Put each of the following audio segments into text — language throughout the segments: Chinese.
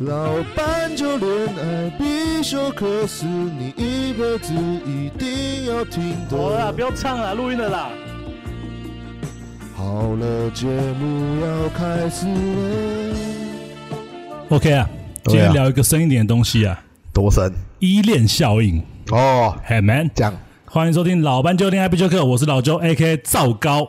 老板就恋爱必修课是你一辈子一定要听好了啦，不。要唱了，录音了啦。好了，节目要开始了。OK 啊，今天聊一个深一点的东西啊，多深？依恋效应。哦，Hey man，讲欢迎收听老班就恋爱必修课，我是老周 AK 赵高，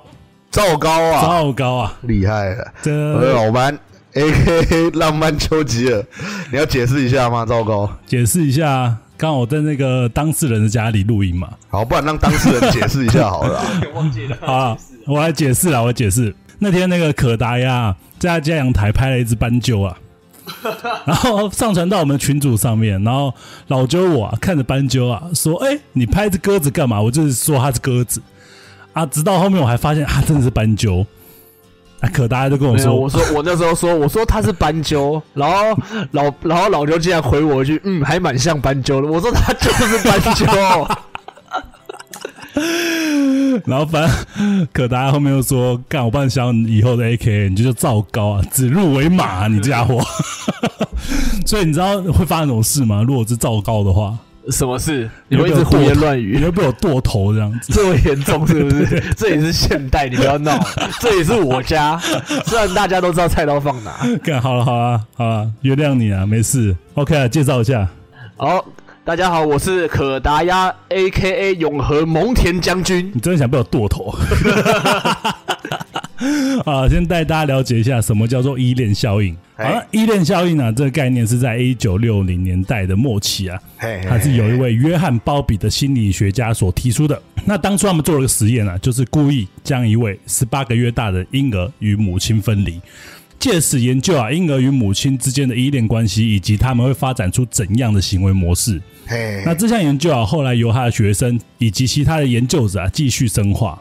赵高啊，赵高啊，厉害了，我老班 A K 浪漫丘吉尔，你要解释一下吗？糟糕，解释一下，刚好我在那个当事人的家里录音嘛。好，不然让当事人解释一下好了 忘记了，我来解释啊，我解释。那天那个可达鸭在他家阳台拍了一只斑鸠啊，然后上传到我们群组上面，然后老揪我、啊、看着斑鸠啊说：“哎、你拍只鸽子干嘛？”我就是说它是鸽子啊，直到后面我还发现它真的是斑鸠。啊，可大家就跟我，说：“我说我那时候说，我说他是斑鸠，然后老然后老刘竟然回我一句，嗯，还蛮像斑鸠的。我说他就是斑鸠，然后反正可达后面又说：“干，我帮你想以后的 AK，你就叫赵高啊，指鹿为马、啊，你这家伙。”所以你知道会发生什么事吗？如果是赵高的话，什么事？你会一直胡言乱语你语，会被我剁头这样子。这么严重是不是？这也是现代，你不要闹，这也是我家。虽然大家都知道菜刀放哪。干好了好了好了，原谅你啊，没事。OK 啊，介绍一下，好，大家好，我是可达鸭 A K A 永和蒙田将军。你真的想被我剁头？啊，先带大家了解一下什么叫做依恋效应。好哎了，依恋效应啊，这个概念是在一九六零年代的末期啊，嘿它是有一位约翰·鲍比的心理学家所提出的。那当初他们做了个实验啊，就是故意将一位十八个月大的婴儿与母亲分离，借此研究啊婴儿与母亲之间的依恋关系，以及他们会发展出怎样的行为模式。嘿，那这项研究啊，后来由他的学生以及其他的研究者啊继续深化。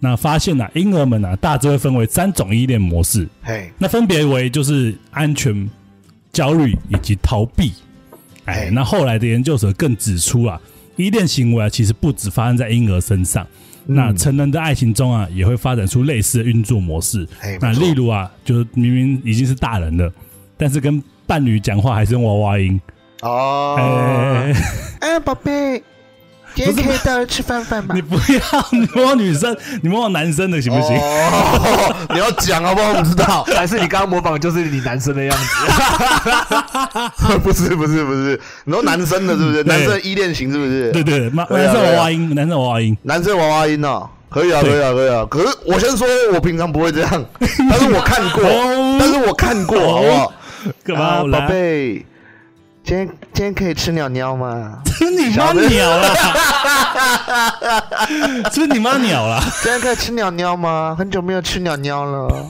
那发现啊，婴儿们啊大致会分为三种依恋模式，嘿，那分别为就是安全、焦虑以及逃避。哎，那后来的研究者更指出啊，依恋行为啊其实不止发生在婴儿身上，那成人的爱情中啊也会发展出类似的运作模式。那例如啊，就是明明已经是大人了，但是跟伴侣讲话还是用娃娃音。哦，哎，哎，宝贝，今天可以带我吃饭饭吧你？不要，你模仿女生，你模仿男生的行不行？哦，你要讲好不好？我不知道，还是你刚刚模仿就是你男生的样子？不是不是不是，你说男生的是不是？男生的依恋型是不是？对对，男男生娃娃音，男生娃娃音。男生娃娃音哦，可以啊，可以啊，可以啊。可是我先说，我平常不会这样，但是我看过哦，但是我看过，好不好？干嘛？宝贝，今天今天可以吃鸟鸟吗？吃你妈鸟了！吃你妈鸟了！今天可以吃鸟鸟吗？很久没有吃鸟鸟了，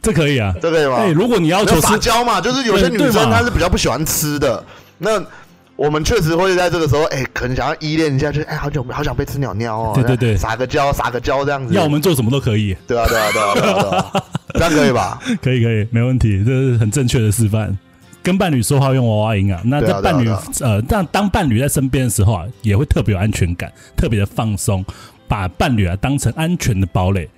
这可以啊。这可以吗？哎，如果你要求是，撒娇嘛，就是有些女生她是比较不喜欢吃的，那。我们确实会在这个时候，哎、可能想要依恋一下，就是哎、好久好想被吃鸟鸟哦，对对对撒个娇，撒个娇这样子，要我们做什么都可以，对啊，对啊，对啊，对啊，对啊，这样可以吧？可以可以，没问题，这是很正确的示范。跟伴侣说话用娃娃音啊，那在伴侣呃，当当伴侣在身边的时候啊，也会特别有安全感，特别的放松，把伴侣啊当成安全的堡垒，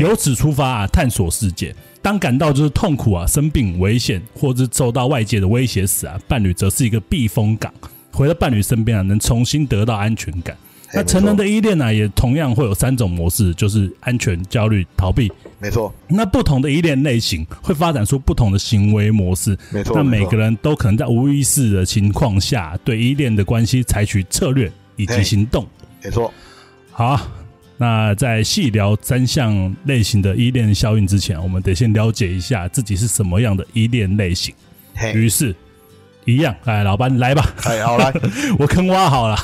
由此出发啊，探索世界。当感到就是痛苦啊、生病、危险，或是受到外界的威胁时啊，伴侣则是一个避风港。回到伴侣身边啊，能重新得到安全感。那成人的依恋呢、也同样会有三种模式，就是安全、焦虑、逃避。没错，那不同的依恋类型会发展出不同的行为模式。没错，那每个人都可能在无意识的情况下，对依恋的关系采取策略以及行动。没错，好啊，那在细聊三项类型的依恋效应之前，我们得先了解一下自己是什么样的依恋类型。嘿，于是，一样，哎，老班来吧，哎，好来，我坑挖好了，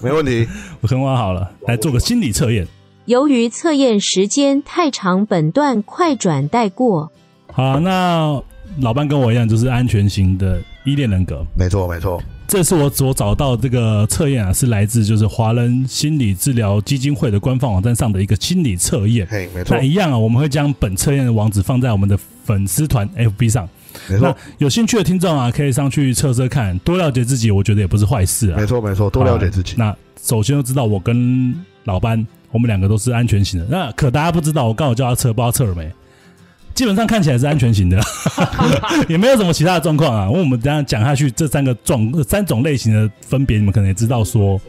没问题，我坑挖好了，来做个心理测验。由于测验时间太长，本段快转带过。好，那老班跟我一样，就是安全型的依恋人格。没错，没错，这次我所找到这个测验啊，是来自就是华人心理治疗基金会的官方网站上的一个心理测验。嘿，没错那，一样啊，我们会将本测验的网址放在我们的粉丝团 FB 上。没错那，有兴趣的听众啊，可以上去测测看，多了解自己，我觉得也不是坏事啊。没错，没错，多了解自己。那首先要知道，我跟老班，我们两个都是安全型的。那可大家不知道，我刚好叫他测，不知道测了没？基本上看起来是安全型的，也没有什么其他的状况啊。因为我们等一下讲下去，这三个状三种类型的分别，你们可能也知道说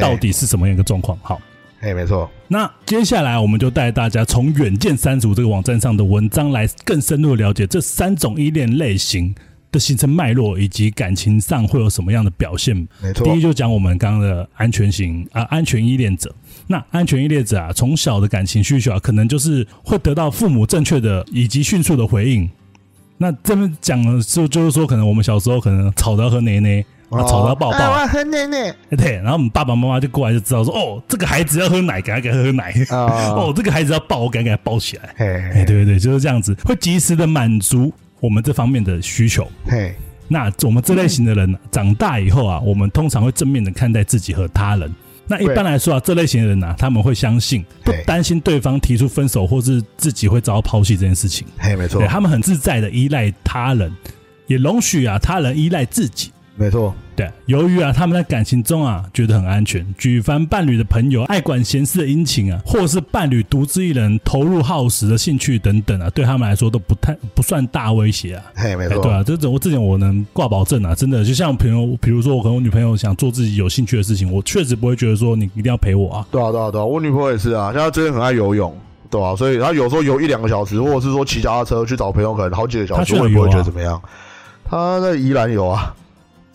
到底是什么样一个状况。好，嘿，没错，那接下来我们就带大家从远见三组这个网站上的文章来更深入地了解这三种依恋类型的形成脉络，以及感情上会有什么样的表现。没错第一就讲我们刚刚的安全型啊，安全依恋者。那安全依恋者啊，从小的感情需求啊，可能就是会得到父母正确的以及迅速的回应。那这边讲的就就是说，可能我们小时候可能吵着要喝奶奶，啊，吵着要抱抱，哎我要喝奶奶哎对，然后我们爸爸妈妈就过来就知道说，哦，这个孩子要喝奶，赶快给他喝奶，啊哦，这个孩子要抱，我赶快给他抱起来。哎，对对对，就是这样子，会及时的满足我们这方面的需求。嘿，那我们这类型的人、长大以后啊，我们通常会正面的看待自己和他人。那一般来说啊，这类型的人啊，他们会相信，不嘿担心对方提出分手或是自己会遭到抛弃这件事情。嘿，没错，他们很自在的依赖他人，也容许啊他人依赖自己。没错，对，由于啊他们在感情中啊觉得很安全，举凡伴侣的朋友爱管闲事的殷勤啊，或是伴侣独自一人投入耗时的兴趣等等啊，对他们来说都不太不算大威胁啊。嘿，没错，哎对啊，这种我之前我能挂保证啊，真的就像朋友，比如说我跟我女朋友想做自己有兴趣的事情，我确实不会觉得说你一定要陪我啊。对啊，对啊，对啊，我女朋友也是啊，像她最近很爱游泳，对啊，所以她有时候游一两个小时，或者是说骑脚踏车去找朋友，可能好几个小时，她去哪我也不会觉得怎么样。她在宜兰游啊，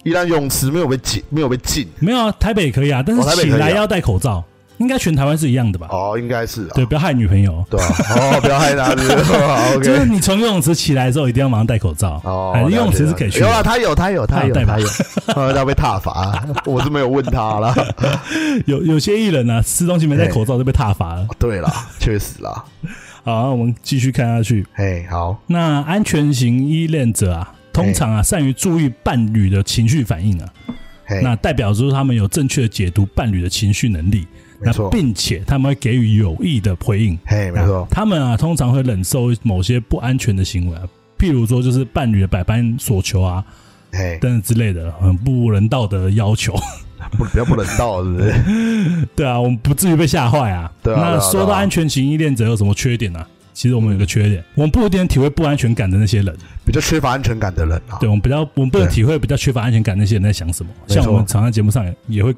宜兰泳池没有被禁，没有被禁。没有啊，台北也可以啊，但是哦台北可以啊起来要戴口罩，应该全台湾是一样的吧？哦，应该是啊，对，不要害女朋友。对啊，哦，不要害她，是不是好就是。你从游泳池起来的时候，一定要马上戴口罩。哦哎，游泳池是可以去有啊，的，他有，他有，他有，他有他有，呃 他被踏罚，我是没有问他啦。有有些艺人啊，吃东西没戴口罩就被踏罚了。对啦，确实啦。好，那我们继续看下去。嘿，好，那安全型依恋者啊，通常啊善于注意伴侣的情绪反应啊，那代表说他们有正确的解读伴侣的情绪能力，那并且他们会给予有益的回应。嘿，没错，他们啊通常会忍受某些不安全的行为啊，譬如说就是伴侣的百般索求啊嘿，等等之类的很不人道的要求。不比较不人道，是不是？对啊，我们不至于被吓坏啊。对啊那说到安全型依恋者有什么缺点呢、其实我们有个缺点，我们不一定能体会不安全感的那些人。比较缺乏安全感的人啊。对，我们比较，我们不能体会比较缺乏安全感那些人在想什么。像我们常常节目上也也会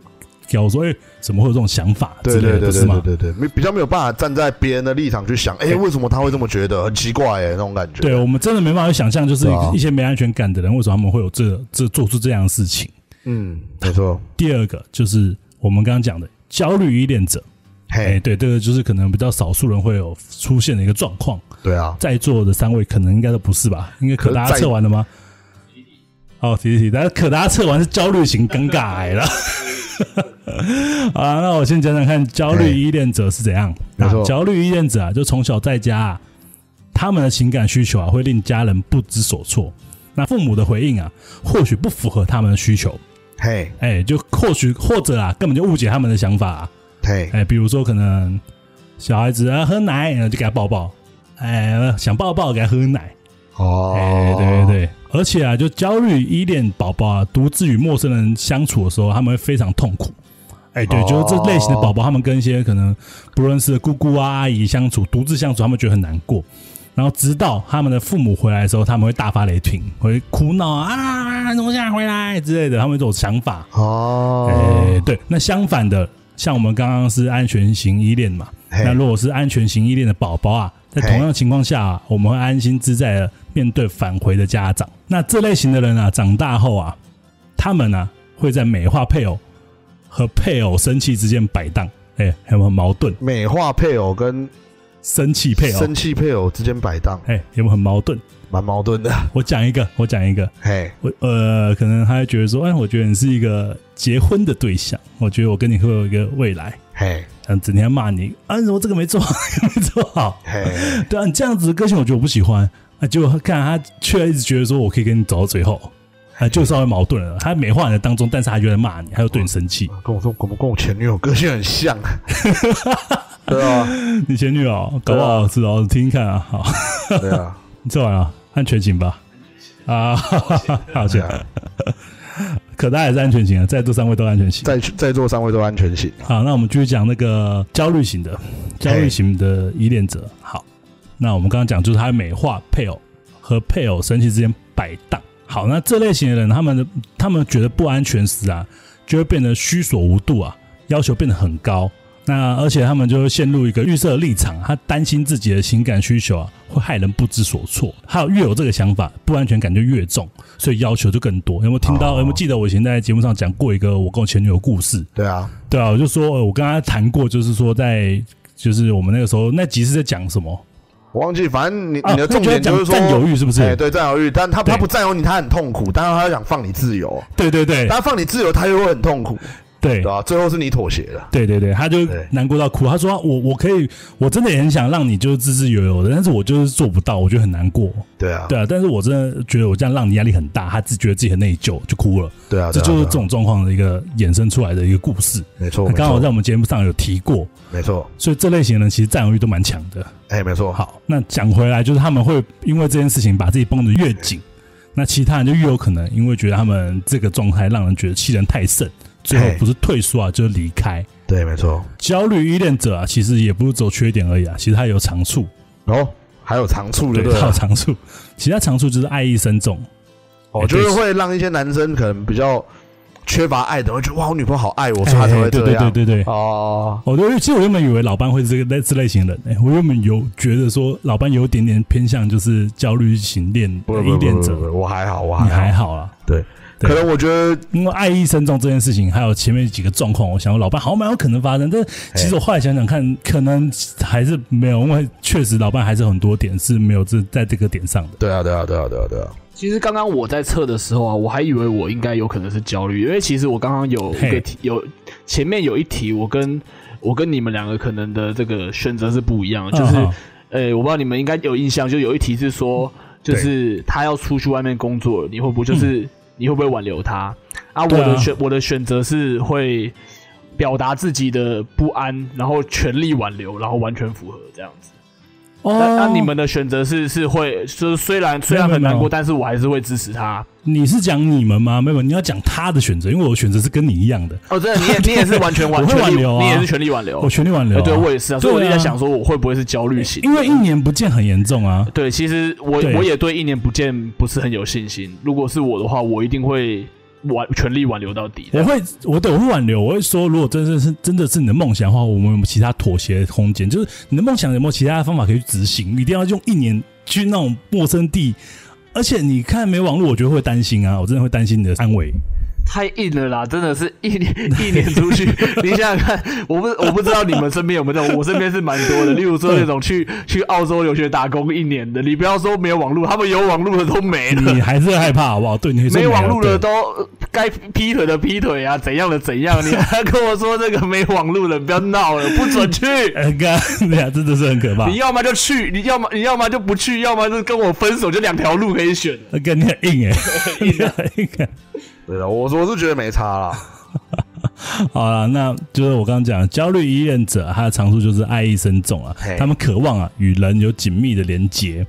聊说，哎、怎么会有这种想法之类的，对对对是吗？对对对，没比较没有办法站在别人的立场去想，哎，对为什么他会这么觉得？很奇怪哎，那种感觉。对，我们真的没办法去想象，就是一些没安全感的人，为什么他们会有这这做出这样的事情。嗯，没错。第二个就是我们刚刚讲的焦虑依恋者，哎、嘿，对，这个就是可能比较少数人会有出现的一个状况。对啊，在座的三位可能应该都不是吧？应该可达测完了吗？哦，提提提，但是可达测完是焦虑型尴尬癌了。好啊，那我先讲讲看焦虑依恋者是怎样。没焦虑依恋者啊，就从小在家、啊，他们的情感需求啊，会令家人不知所措。那父母的回应啊，或许不符合他们的需求，嘿，哎，就或许或者啊，根本就误解他们的想法、啊。嘿，哎，比如说可能小孩子啊喝奶，然后就给他抱抱，哎，想抱抱给他喝奶，哦，哎，对对对，而且啊，就焦虑依恋宝宝啊，独自与陌生人相处的时候，他们会非常痛苦。哎，对，哦就是这类型的宝宝，他们跟一些可能不认识的姑姑啊、阿姨相处，独自相处，他们觉得很难过。然后直到他们的父母回来的时候，他们会大发雷霆，会哭闹啊，啊怎么现在回来之类的，他们这种想法。哦，哎，对，那相反的，像我们刚刚是安全型依恋嘛，那如果是安全型依恋的宝宝啊，在同样的情况下、啊，我们会安心自在的面对返回的家长。那这类型的人啊，长大后啊，他们呢、会在美化配偶和配偶生气之间摆荡，哎，有没有很矛盾？美化配偶跟生气配偶，生气配偶之间摆荡，哎，有没有很矛盾？蛮矛盾的。我讲一个，我讲一个，嘿，我呃，可能他会觉得说，哎，我觉得你是一个结婚的对象，我觉得我跟你会有一个未来。嘿，嗯，整天骂你啊，你怎么这个没做好，那 个没做好？嘿，对啊，你这样子的个性，我觉得我不喜欢啊。结果看他却一直觉得说我可以跟你走到最后，啊，就稍微矛盾了。他美化你的当中，但是他就在骂你，他又对你生气。跟我说，跟我跟我前女友个性很像，对啊，你前女友搞不好知道听听看啊。好，对啊，你做完了，安全景吧？啊，好对险，啊，可大也是安全型啊，在座三位都安全型。在在座三位都安全型，好，那我们继续讲那个焦虑型的焦虑型的依恋者。好，那我们刚刚讲就是他美化配偶和配偶生气之间摆荡。好，那这类型的人，他们的他们觉得不安全时啊，就会变得虚所无度啊，要求变得很高。那而且他们就会陷入一个预设立场，他担心自己的情感需求啊会害人不知所措。还有越有这个想法，不安全感就越重，所以要求就更多。有没有听到？哦有没有记得我以前在节目上讲过一个我跟我前女友故事？对啊，对啊，我就说呃我跟他谈过，就是说在就是我们那个时候那集是在讲什么？我忘记，反正你啊你的重点就是占有欲是不是哎，对，占有欲，但他对他不占有你，他很痛苦，但是他想放你自由，对对对但他放你自由，他又会很痛苦，对对吧？最后是你妥协了，对对对，他就对难过到哭。他说我我可以，我真的也很想让你就是自自由由的，但是我就是做不到，我觉得很难过。对啊，对啊，但是我真的觉得我这样让你压力很大，他自觉得自己很内疚，就哭了。对啊，这就是这种状况的一个衍生出来的一个故事。没错，他刚好在我们节目上有提过，没错，所以这类型的人其实占有欲都蛮强的。哎，没错，好，那讲回来，就是他们会因为这件事情把自己绷得越紧，那其他人就越有可能因为觉得他们这个状态让人觉得欺人太甚，最后不是退缩啊，就是离开。对，没错。焦虑依恋者啊，其实也不是走缺点而已啊，其实他有长处，哦，还有长处，对不它有对？长处，其他长处就是爱意深重。哦，就是会让一些男生可能比较缺乏爱的，会觉得哇，我女朋友好爱我，所以哎他才会对这样。对对对对。哦，我都其实我原本以为老班会是这个类这类型的人、欸，我原本有觉得说老班有点点偏向就是焦虑型恋依恋者，不不不，我还好，我你还还好。好啦。对可能我觉得因为爱意深重这件事情，还有前面几个状况，我想老伴好像蛮有可能发生，但是其实我后来想想看，可能还是没有，因为确实老伴还是很多点是没有这在这个点上的。对啊，对啊，对啊，对啊，对啊。其实刚刚我在测的时候啊，我还以为我应该有可能是焦虑，因为其实我刚刚有一个题，有前面有一题，我跟我跟你们两个可能的这个选择是不一样的，就是嗯，呃，我不知道你们应该有印象，就有一题是说，就是他要出去外面工作，你会不会就是、你会不会挽留他？啊，我的选我的选择是会表达自己的不安，然后全力挽留，然后完全符合这样子。哦那那你们的选择是是会，就是虽然虽然很难过，但是我还是会支持他。你是讲你们吗？没有，你要讲他的选择，因为我的选择是跟你一样的，哦，真的，你也你也是完全 完我会全，挽留啊你也是全力挽留。我全力挽留、对我也是啊，所以我就在想说，我会不会是焦虑型？因为一年不见很严重啊。对，其实我我也对一年不见不是很有信心。如果是我的话，我一定会挽全力挽留到底。我会，我对我会挽留，我会说，如果真的是真的是你的梦想的话，我们有没有其他妥协的空间？就是你的梦想有没有其他的方法可以去执行？一定要用一年去那种陌生地，而且你看没网络，我觉得会担心啊，我真的会担心你的安危。太硬了啦，真的是一年 一年出去，你想想看，我不我不知道你们身边有没有这种，我身边是蛮多的。例如说那种去 去澳洲留学打工一年的，你不要说没有网络，他们有网络的都没了。你还是害怕好不好？对，你没有网络的都该劈腿的劈腿啊，怎样的怎样，你还跟我说这个没网络的，不要闹了，不准去。真的是很可怕你。要么就去，你要么你要么就不去，要么就跟我分手，就两条路可以选。跟，你很硬哎、硬啊！对的，我我是觉得没差啦。好了，那就是我刚刚讲的焦虑依恋者，他的长处就是爱意深重啊，他们渴望啊与人有紧密的连结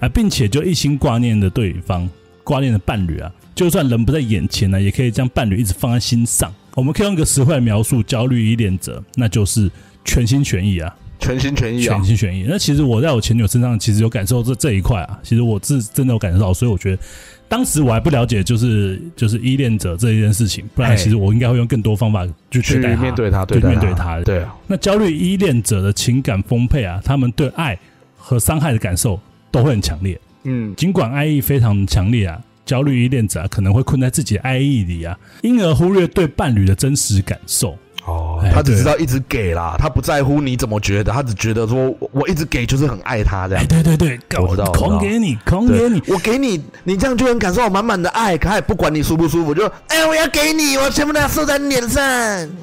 啊，并且就一心挂念的对方，挂念的伴侣啊，就算人不在眼前呢、也可以将伴侣一直放在心上。我们可以用一个词汇来描述焦虑依恋者，那就是全心全意啊，全心全意啊全！心全意。那其实我在我前女友身上，其实有感受这这一块啊，其实我是真的有感受到，所以我觉得当时我还不了解，就是就是依恋者这一件事情，不然其实我应该会用更多方法去去面对他，对面对他对啊，那焦虑依恋者的情感丰沛啊，他们对爱和伤害的感受都会很强烈。嗯，尽管爱意非常强烈啊，焦虑依恋者、啊、可能会困在自己的爱意里啊，因而忽略对伴侣的真实感受。哎，哦他只知道一直给啦，他不在乎你怎么觉得，他只觉得说我我一直给就是很爱他这哎，样。对对对，我知道狂给你，狂给你。我给你，你这样就能感受到满满的爱，可他也不管你舒不舒服，就哎，我要给你，我全部都要射在你脸上，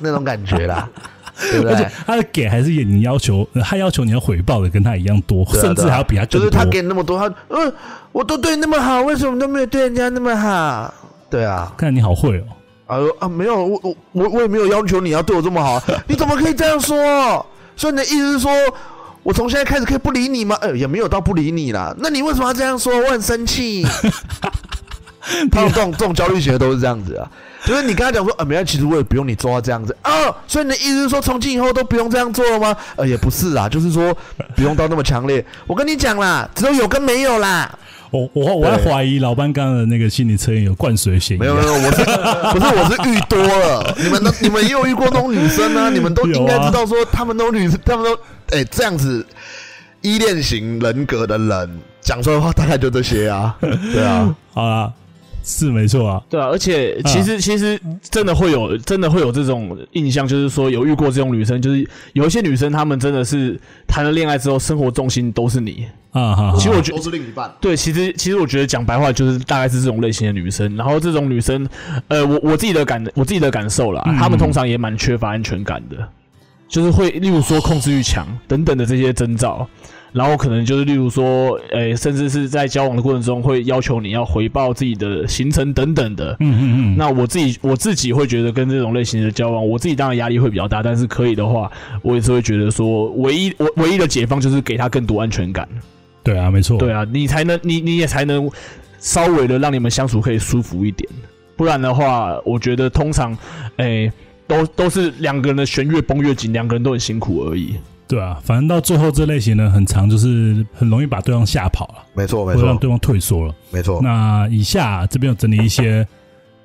那种感觉啦，对不而且？他的给还是你要求，呃他要求你要回报的跟他一样多，对啊对啊甚至还要比他更多。就是他给你那么多，他嗯，我都对你那么好，为什么都没有对人家那么好？对啊，看你好会哦，啊啊，没有，我我我我也没有要求你要对我这么好，你怎么可以这样说？所以你的意思是说，我从现在开始可以不理你吗？呃，也没有到不理你啦。那你为什么要这样说？我很生气。他们这种这种焦虑型的都是这样子啊，就是你跟他讲说，啊，没有，其实我也不用你做到这样子啊，所以你的意思是说，从今以后都不用这样做了吗？呃，也不是啊，就是说不用到那么强烈。我跟你讲啦，只有有跟没有啦。我我我还怀疑老班刚刚的那个心理测验有灌水嫌疑啊。没有没有，我是 不是我是遇多了？你们都你们也有遇过那种女生啊？你们都应该知道说，他们都女，他们都哎、这样子依恋型人格的人讲出来的话，大概就这些啊。对啊，好啦，是没错啊。对啊，而且其实、其实真的会有真的会有这种印象，就是说有遇过这种女生，就是有一些女生她们真的是谈了恋爱之后，生活重心都是你。啊哈，其实我觉得都是另一半。对，其实其实我觉得讲白话就是大概是这种类型的女生，然后这种女生，呃，我我自己的感我自己的感受啦，嗯她们通常也蛮缺乏安全感的，就是会例如说控制欲强等等的这些征兆，然后可能就是例如说，呃，甚至是在交往的过程中会要求你要回报自己的行程等等的。嗯嗯嗯，那我自己我自己会觉得跟这种类型的交往，我自己当然压力会比较大，但是可以的话，我也是会觉得说，唯一我唯一的解放就是给他更多安全感。对啊，没错。对啊，你才能你你也才能稍微的让你们相处可以舒服一点，不然的话，我觉得通常，诶、都都是两个人的弦越绷越紧，两个人都很辛苦而已。对啊，反正到最后这类型呢，很长，就是很容易把对方吓跑了，没错没错让对方退缩了。没错。那以下这边有整理一些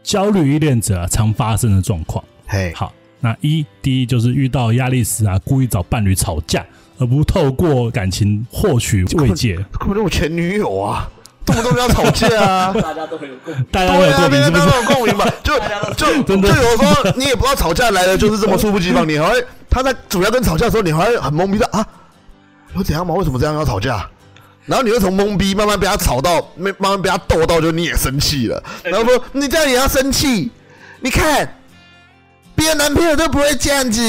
焦虑依恋者、啊、常发生的状况。嘿，好，那一第一就是遇到压力时啊，故意找伴侣吵架，而不透过感情获取慰藉。根本就我前女友啊，动不动就要吵架啊。大家都很有啊，共鸣，是不是？大家都有共鸣吧？就就就有时候你也不知道吵架来的就是这么猝不及防，你还会他在主要跟吵架的时候，你还会很懵逼的啊，有怎样吗？为什么这样要吵架？然后你会从懵逼慢慢被他吵到，慢慢被他逗到，就你也生气了。然后说你这样也要生气？你看别的男朋友都不会这样子。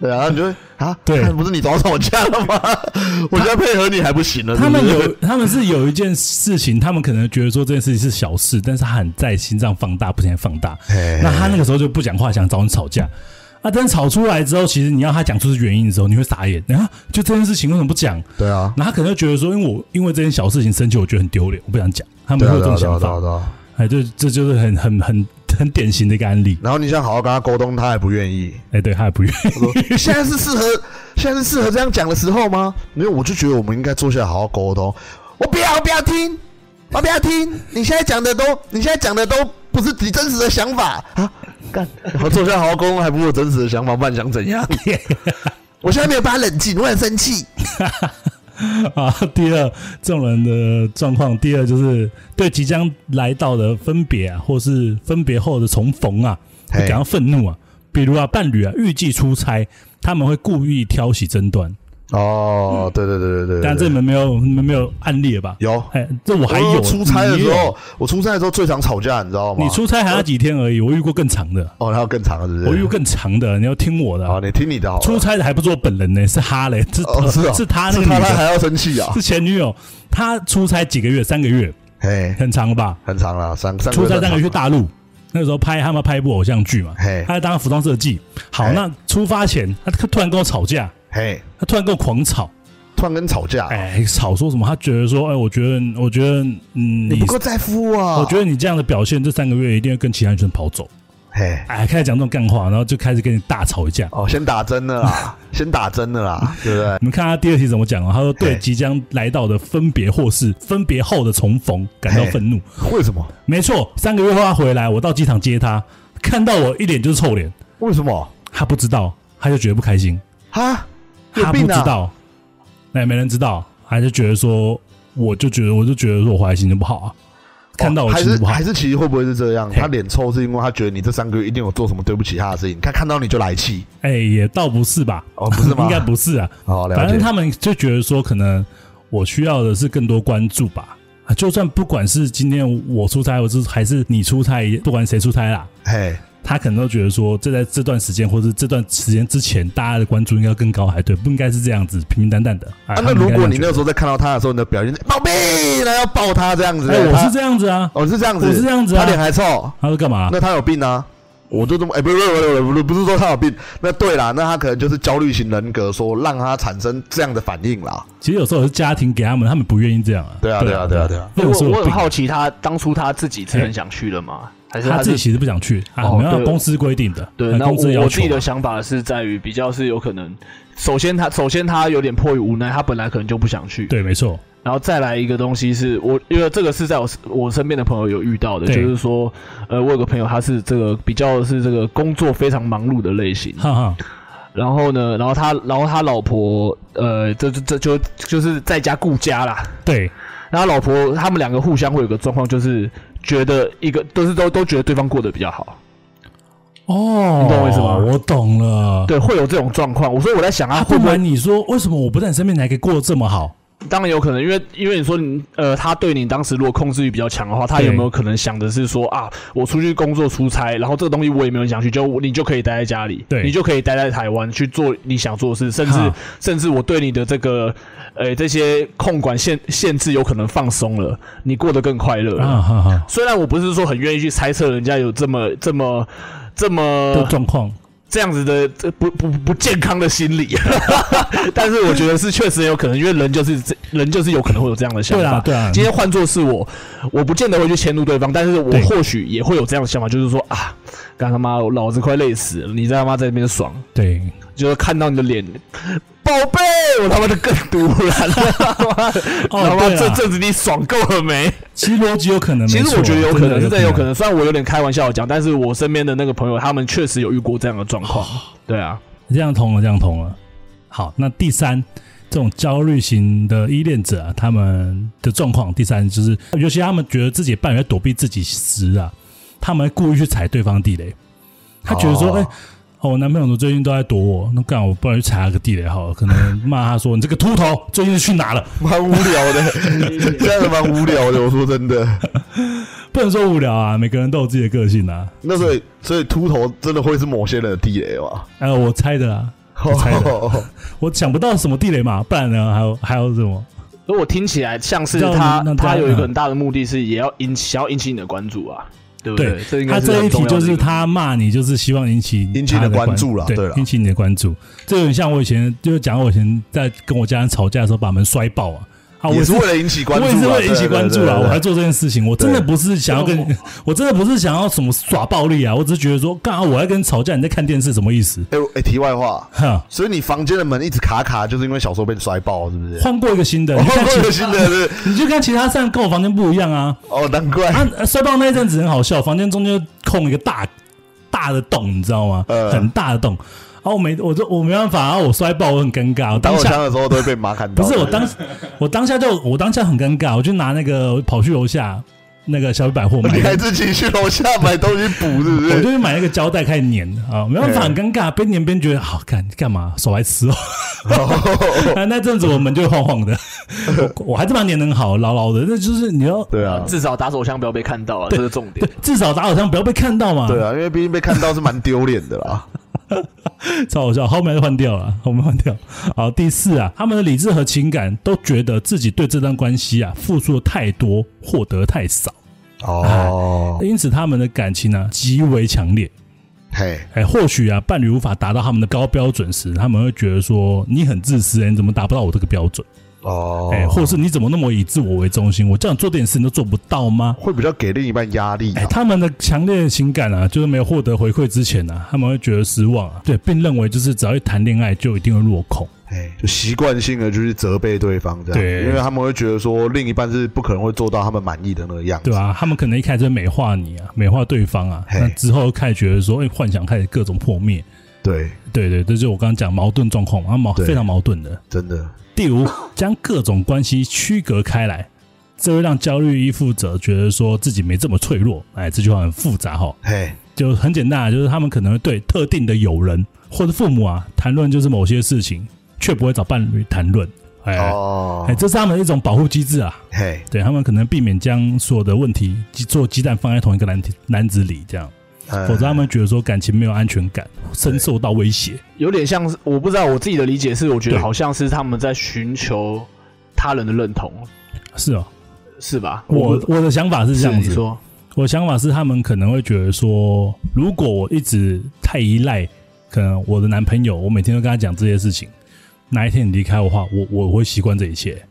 对啊，然后你就会啊，对 不是你找我吵架了吗？我现在配合你还不行了。他们有，他们是有一件事情，他们可能觉得说这件事情是小事，但是他很在心脏放大，不停地放大。那他那个时候就不讲话，想找你吵架。啊，但吵出来之后，其实你要他讲出是原因的时候，你会傻眼。然后就这件事情为什么不讲？对啊，然后他可能就觉得说，因为我因为这件小事情生气，我觉得很丢脸，我不想讲。他们会有这种想法。哎，这这就是很很很很典型的一个案例。然后你想好好跟他沟通，他还不愿意。哎，对他还不愿意。他说：“现在是适合，现在是适合这样讲的时候吗？”因为我就觉得我们应该坐下来好好沟通。我不要，我不要听，我不要听。你现在讲的都，你现在讲的都不是你真实的想法啊！干，我坐下来好好沟通，还不是我真实的想法，不然想怎样？我现在没有办法冷静，我很生气。啊，第二，这种人的状况，第二就是对即将来到的分别啊，或是分别后的重逢啊，会感到愤怒啊。比如啊，伴侣啊预计出差，他们会故意挑起争端。哦，对对对对对对但这你们没有，你们没有案例了吧？有。哎，这我还有出差的时候，我出差的时候最常吵架，你知道吗？你出差还要几天而已，我遇过更长的，哦，还有更长的，是不是？我遇过更长的，你要听我的啊。好，你听你的。出差的还不是我本人呢，是他嘞，是哦，是他那个是他，还要生气啊？是前女友。他出差几个月，三个月，嘿，很长了吧？很长了，三三出差三个月去大陆，那个时候拍他们拍一部偶像剧嘛，嘿他在当服装设计。好，那出发前他突然跟我吵架，嘿，他突然跟我狂吵，突然跟吵架，哎，吵说什么？他觉得说，哎，我觉得，我觉得，嗯，你不够在乎啊！我觉得你这样的表现，这三个月一定会跟其他女生跑走。嘿，哎，开始讲这种干话，然后就开始跟你大吵一架。哦，先打针了啦，先打针了啦，对不对？你们看他第二题怎么讲啊？他说对嘿即将来到的分别或是分别后的重逢感到嘿愤怒。为什么？没错，三个月后他回来，我到机场接他，看到我一脸就是臭脸，为什么？他不知道，他就觉得不开心。哈，有他不病啊！知道，那也没人知道，还是觉得说，我就觉得，我就觉得说我回来心情不好啊，看到我哦还心情不好是还，是其实会不会是这样？他脸臭是因为他觉得你这三个月一定有做什么对不起他的事情，他看到你就来气哎，也倒不是吧？哦，不是吗？应该不是啊，哦，了解。反正他们就觉得说，可能我需要的是更多关注吧。啊，就算不管是今天我出差，或是还是你出差，不管谁出差啦，嘿，他可能都觉得说，这在这段时间或者这段时间之前，大家的关注应该更高，还对，不应该是这样子平平淡淡的。啊啊，那如果你那个个时候在看到他的时候，你的表现，宝贝，然后要抱他这样子，哎，我是这样子啊，我是这样子，我是这样子啊他脸还臭，他说干嘛？那他有病啊？我就这么哎、不是不是不是不是不是说他有病，那对啦，那他可能就是焦虑型人格，说让他产生这样的反应啦。其实有时候是家庭给他们，他们不愿意这样啊。对啊对啊对啊对啊不能说有病我我很好奇，他当初他自己是很想去的吗？还是是他自己其实不想去啊，没有公司规定的，对，那我我自己的想法是在于比较是有可能，首先他首先他有点迫于无奈，他本来可能就不想去，对，没错，然后再来一个东西是我因为这个是在我我身边的朋友有遇到的，就是说，呃，我有个朋友他是这个比较是这个工作非常忙碌的类型，哈哈，然后呢，然后他然后他老婆呃，这这这就就是在家顾家啦，对，然后他老婆他们两个互相会有个状况，就是觉得一个都是都都觉得对方过得比较好，哦，你懂我意思吗我懂了。对，会有这种状况。我所以我在想，他他会不会不瞒你说，为什么我不在你身边，你还可以过得这么好？当然有可能，因为因为你说你呃，他对你当时如果控制欲比较强的话，他有没有可能想的是说啊，我出去工作出差，然后这个东西我也没有想去，就你就可以待在家里，对。你就可以待在台湾去做你想做的事，甚至甚至我对你的这个呃这些控管限限制有可能放松了，你过得更快乐虽然我不是说很愿意去猜测人家有这么这么这的么状况，这样子的这不不不健康的心理，但是我觉得是确实有可能，因为人就是这人就是有可能会有这样的想法。对啊对啊，今天换作是我，我不见得会去迁怒对方，但是我或许也会有这样的想法，就是说啊，干他妈老子快累死了，你在他妈在那边爽，对，就是看到你的脸，宝贝，我他妈的更突然了，哦他妈这阵子你爽够了没？其实逻辑有可能，其实我觉得有可能，是真的有可。能。虽然我有点开玩笑地讲，但是我身边的那个朋友，他们确实有遇过这样的状况。对啊，这样通了，这样通了。好，那第三，这种焦虑型的依恋者啊，他们的状况，第三就是，尤其他们觉得自己伴侣在躲避自己时啊，他们会故意去踩对方地雷。他觉得说，哦哎、哦，我男朋友最近都在躲我，那干我不然去踩他个地雷好了，可能骂他说你这个秃头最近去哪了？蛮无聊的，真的蛮无聊的。我说真的，不能说无聊啊，每个人都有自己的个性啊。那所以所以秃头真的会是某些人的地雷吗？哎、我猜的啦，我猜的，我想不到什么地雷嘛，不然呢，还有还有什么？如果听起来像是他他有一个很大的目的是也要引起，想要引起你的关注啊，对不对他这一题就是他骂你，就是希望引起引起你的关注了对引起你的关注。这有点像我以前就是讲我以前在跟我家人吵架的时候，把门摔爆啊。啊，我也是为了引起关注啊，我也是为了引起关注啊，我还做这件事情。我真的不是想要跟你，我真的不是想要什么耍暴力啊，我只是觉得说，干啊，我在跟你吵架，你在看电视，什么意思？哎哎，题外话，哈，所以你房间的门一直卡卡，就是因为小时候被摔爆，是不是？换过一个新的，换过一个新的是你就看其他扇跟我房间不一样啊。哦，难怪啊，摔爆那一阵子很好笑，房间中间空一个大大的洞，你知道吗？呃很大的洞。然后我没，我就我没办法，然后我摔爆，我很尴尬。我当下枪的时候都会被马砍到。不是我当，我当下就我当下很尴尬，我就拿那个跑去楼下那个小百货买你还自己去楼下买东西补，是不是？我就是去买那个胶带开始粘啊，没办法，很尴尬，边粘边觉得好干干嘛，手还吃哦。啊那阵子我们就晃晃的，我我还是把它粘得很好，牢牢的。那就是你要对啊，至少打手枪不要被看到啊，这是重点对。，至少打手枪不要被看到嘛。对啊，因为毕竟被看到是蛮丢脸的啦。超好笑，后面就换掉了，后面换掉。好，第四啊，他们的理智和情感都觉得自己对这段关系啊付出的太多，获得太少，哦，因此他们的感情呢、极为强烈。嘿，哎，或许啊，伴侣无法达到他们的高标准时，他们会觉得说你很自私、哎你怎么达不到我这个标准？哦，哎，或是你怎么那么以自我为中心？我叫你做点事你都做不到吗？会比较给另一半压力。他们的强烈的情感啊，就是没有获得回馈之前啊，他们会觉得失望啊，对，并认为就是只要一谈恋爱就一定会落空。哎，就习惯性的就是责备对方这样，对因为他们会觉得说另一半是不可能会做到他们满意的那个样子，对啊，他们可能一开始美化你啊，美化对方啊，那之后开始觉得说，哎、幻想开始各种破灭。对，对对，这就是我刚刚讲矛盾状况嘛，啊矛非常矛盾的。真的，第五，将各种关系区隔开来，这会让焦虑依附者觉得说自己没这么脆弱。哎，这句话很复杂哈，嘿，就很简单啊，就是他们可能会对特定的友人或者父母啊谈论就是某些事情，却不会找伴侣谈论。哎、哦哎，，这是他们的一种保护机制啊。嘿，对他们可能避免将所有的问题鸡做鸡蛋放在同一个篮篮子里，这样，哎否则他们觉得说感情没有安全感，深受到威胁。有点像是我不知道我自己的理解是，我觉得好像是他们在寻求他人的认同，是哦，是吧？我我的想法是这样子，说我想法是，他们可能会觉得说，如果我一直太依赖，可能我的男朋友，我每天都跟他讲这些事情，哪一天你离开我的话，我我会习惯这一切。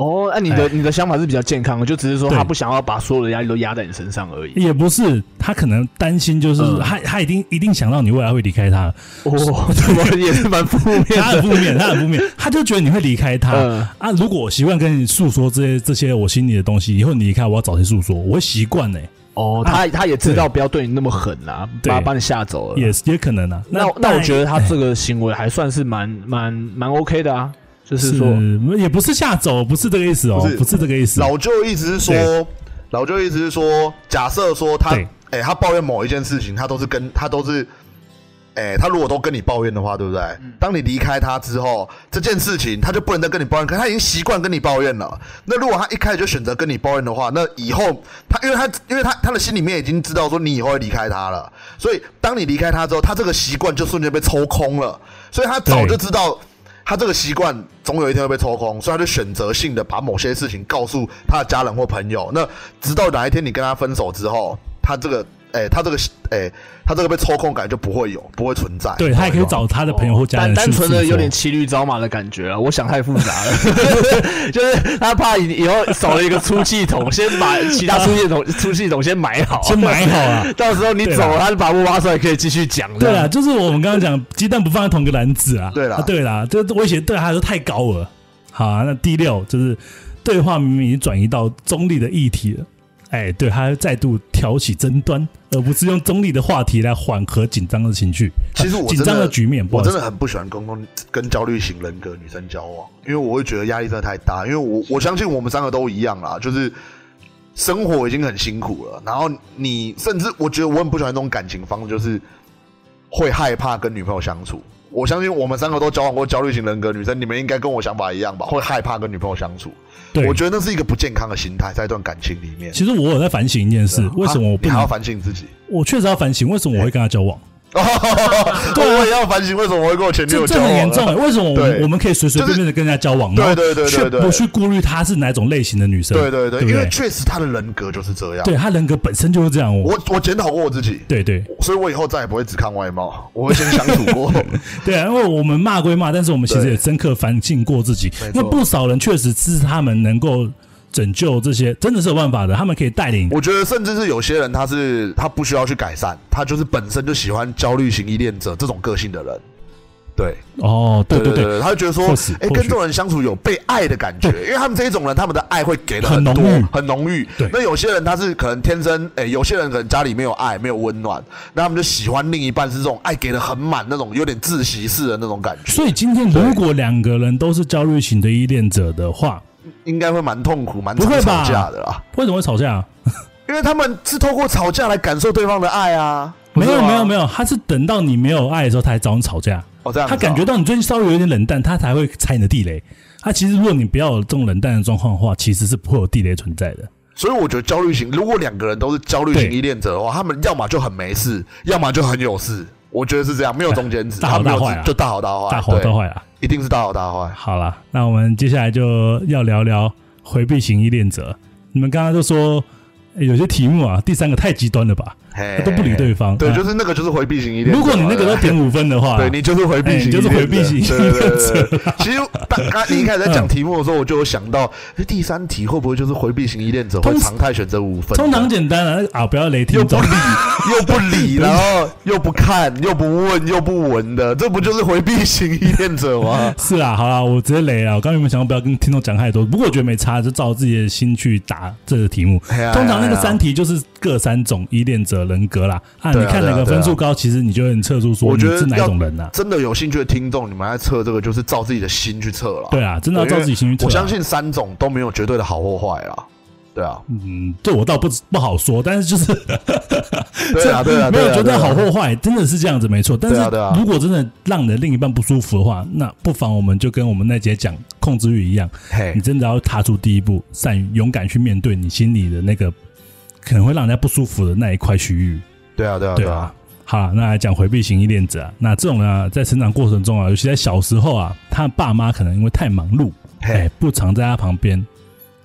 哦，那你的你的想法是比较健康的，就只是说他不想要把所有的压力都压在你身上而已。也不是，他可能担心，就是、嗯他他一定一定想到你未来会离开他，哦，怎么也是蛮负面他很的。负面，他很负面，他就觉得你会离开他、嗯啊。如果我习惯跟你诉说这些这些我心里的东西，以后你离开我要找谁诉说？我会习惯呢，哦，他他也知道不要对你那么狠啊，对把把你吓走了。也也可能啊。那那我觉得他哎这个行为还算是蛮蛮蛮 OK 的啊，就是是说，也不是吓走，不是这个意思哦，不是不是这个意思。老舅意思是说，老舅意思是说，假设说他对，哎、他抱怨某一件事情，他都是跟他都是，哎、他如果都跟你抱怨的话，对不对？当你离开他之后，这件事情他就不能再跟你抱怨，可是他已经习惯跟你抱怨了。那如果他一开始就选择跟你抱怨的话，那以后他因为他因为他他的心里面已经知道说你以后会离开他了，所以当你离开他之后，他这个习惯就瞬间被抽空了，所以他早就知道。他这个习惯总有一天会被抽空，所以他就选择性的把某些事情告诉他的家人或朋友。那直到哪一天你跟他分手之后，他这个，哎、他这个，哎、他这个被抽空感就不会有，不会存在。对他也可以找他的朋友或家人单单纯的有点骑驴找马的感觉啊，我想太复杂了，就是他怕以以后少了一个出气筒，先把其他出气筒出气筒先买好，先买好啊。到时候你走了，他就把布挖出来，可以继续讲。对啊，就是我们刚刚讲鸡蛋不放在同个篮子啊。对啦啊对啦，这威胁对他来说太高了。好、啊，那第六就是对话明明已经转移到中立的议题了，哎，对，他再度挑起争端，而不是用中立的话题来缓和紧张的情绪。其实我紧真的张的局面，我真的很不喜欢跟跟跟焦虑型人格女生交往，因为我会觉得压力真的太大。因为我我相信我们三个都一样啦，就是生活已经很辛苦了，然后你甚至我觉得我很不喜欢这种感情方式，就是会害怕跟女朋友相处。我相信我们三个都交往过焦虑型人格女生，你们应该跟我想法一样吧？会害怕跟女朋友相处，对，我觉得那是一个不健康的心态，在一段感情里面。其实我有在反省一件事，为什么我不能啊你还要？反省自己？我确实要反省，为什么我会跟他交往？对，我也要反省，为什么我会跟我前女这这友交往？很严重哎！为什么我们对我们可以随随便便的跟人家交往？对对对对却对不去顾虑她是哪种类型的女生？对对对？因为确实她的人格就是这样。对她人格本身就是这样。我我我检讨过我自己，对对所以我以后再也不会只看外貌，我会先相处过。对啊，因为我们骂归骂，但是我们其实对也深刻反省过自己没，错因为不少人确实是他们能够拯救这些，真的是有办法的，他们可以带领。我觉得甚至是有些人，他是他不需要去改善，他就是本身就喜欢焦虑型依恋者这种个性的人。对。哦，对对对。对，他就觉得说哎，跟这种人相处有被爱的感觉，因为他们这一种人，他们的爱会给的很浓郁，很浓郁。对。那有些人他是可能天生，哎，有些人可能家里没有爱，没有温暖，那他们就喜欢另一半是这种爱给的很满，那种有点窒息式的那种感觉，所以今天如果两个人都是焦虑型的依恋者的话，应该会蛮痛苦、蛮常不会吧吵架的啦。为什么会吵架？因为他们是透过吵架来感受对方的爱啊。没有没有没有，他是等到你没有爱的时候，他才找你吵架。哦这样他感觉到你最近稍微有点冷淡，他才会踩你的地雷。他其实如果你不要有这种冷淡的状况的话，其实是不会有地雷存在的。所以我觉得焦虑型，如果两个人都是焦虑型对依恋者的话，他们要么就很没事，要么就很有事。我觉得是这样，没有中间值，大好大坏啊就大好大坏，大好大坏啊！一定是大好大坏。好了，那我们接下来就要聊聊回避型依恋者。你们刚刚就说、诶有些题目啊，第三个太极端了吧？都不理对方。对，啊就是那个就是回避型依恋者。如果你那个都点五分的话，对你就是回避型就是回避型依恋者对对对对对其实刚刚你一开始在讲题目的时候，我就有想到，哎第三题会不会就是回避型依恋者会通常态选择五分？通常简单啊，啊不要雷听众又不。理，又不理，然后又不看，又不问，又不闻的，这不就是回避型依恋者吗？是啊，好啦，我直接雷了。我刚有没有想要不要跟听众讲太多，不过我觉得没差，就照自己的心去答这个题目。通常那个三题就是各三种依恋者人格啦。啊，你看哪个分数高，其实你就能测出说你是哪种人呐、真的有兴趣的听众，你们来测这个，就是照自己的心去测了。对啊，真的要照自己心去测啊。我相信三种都没有绝对的好或坏啦。对啊，嗯，这我倒不不好说，但是就是 对啊，对啊，没有觉得对好或坏，真的是这样子没错。但是如果真的让你的另一半不舒服的话，那不妨我们就跟我们那节讲控制欲一样，嘿你，真的要踏出第一步，善于勇敢去面对你心里的那个可能会让人家不舒服的那一块区域。对啊，对啊，对啊。好，那来讲回避型依恋者啊，那这种人啊，在成长过程中啊，尤其在小时候啊，他爸妈可能因为太忙碌，哎、嘿，不常在他旁边，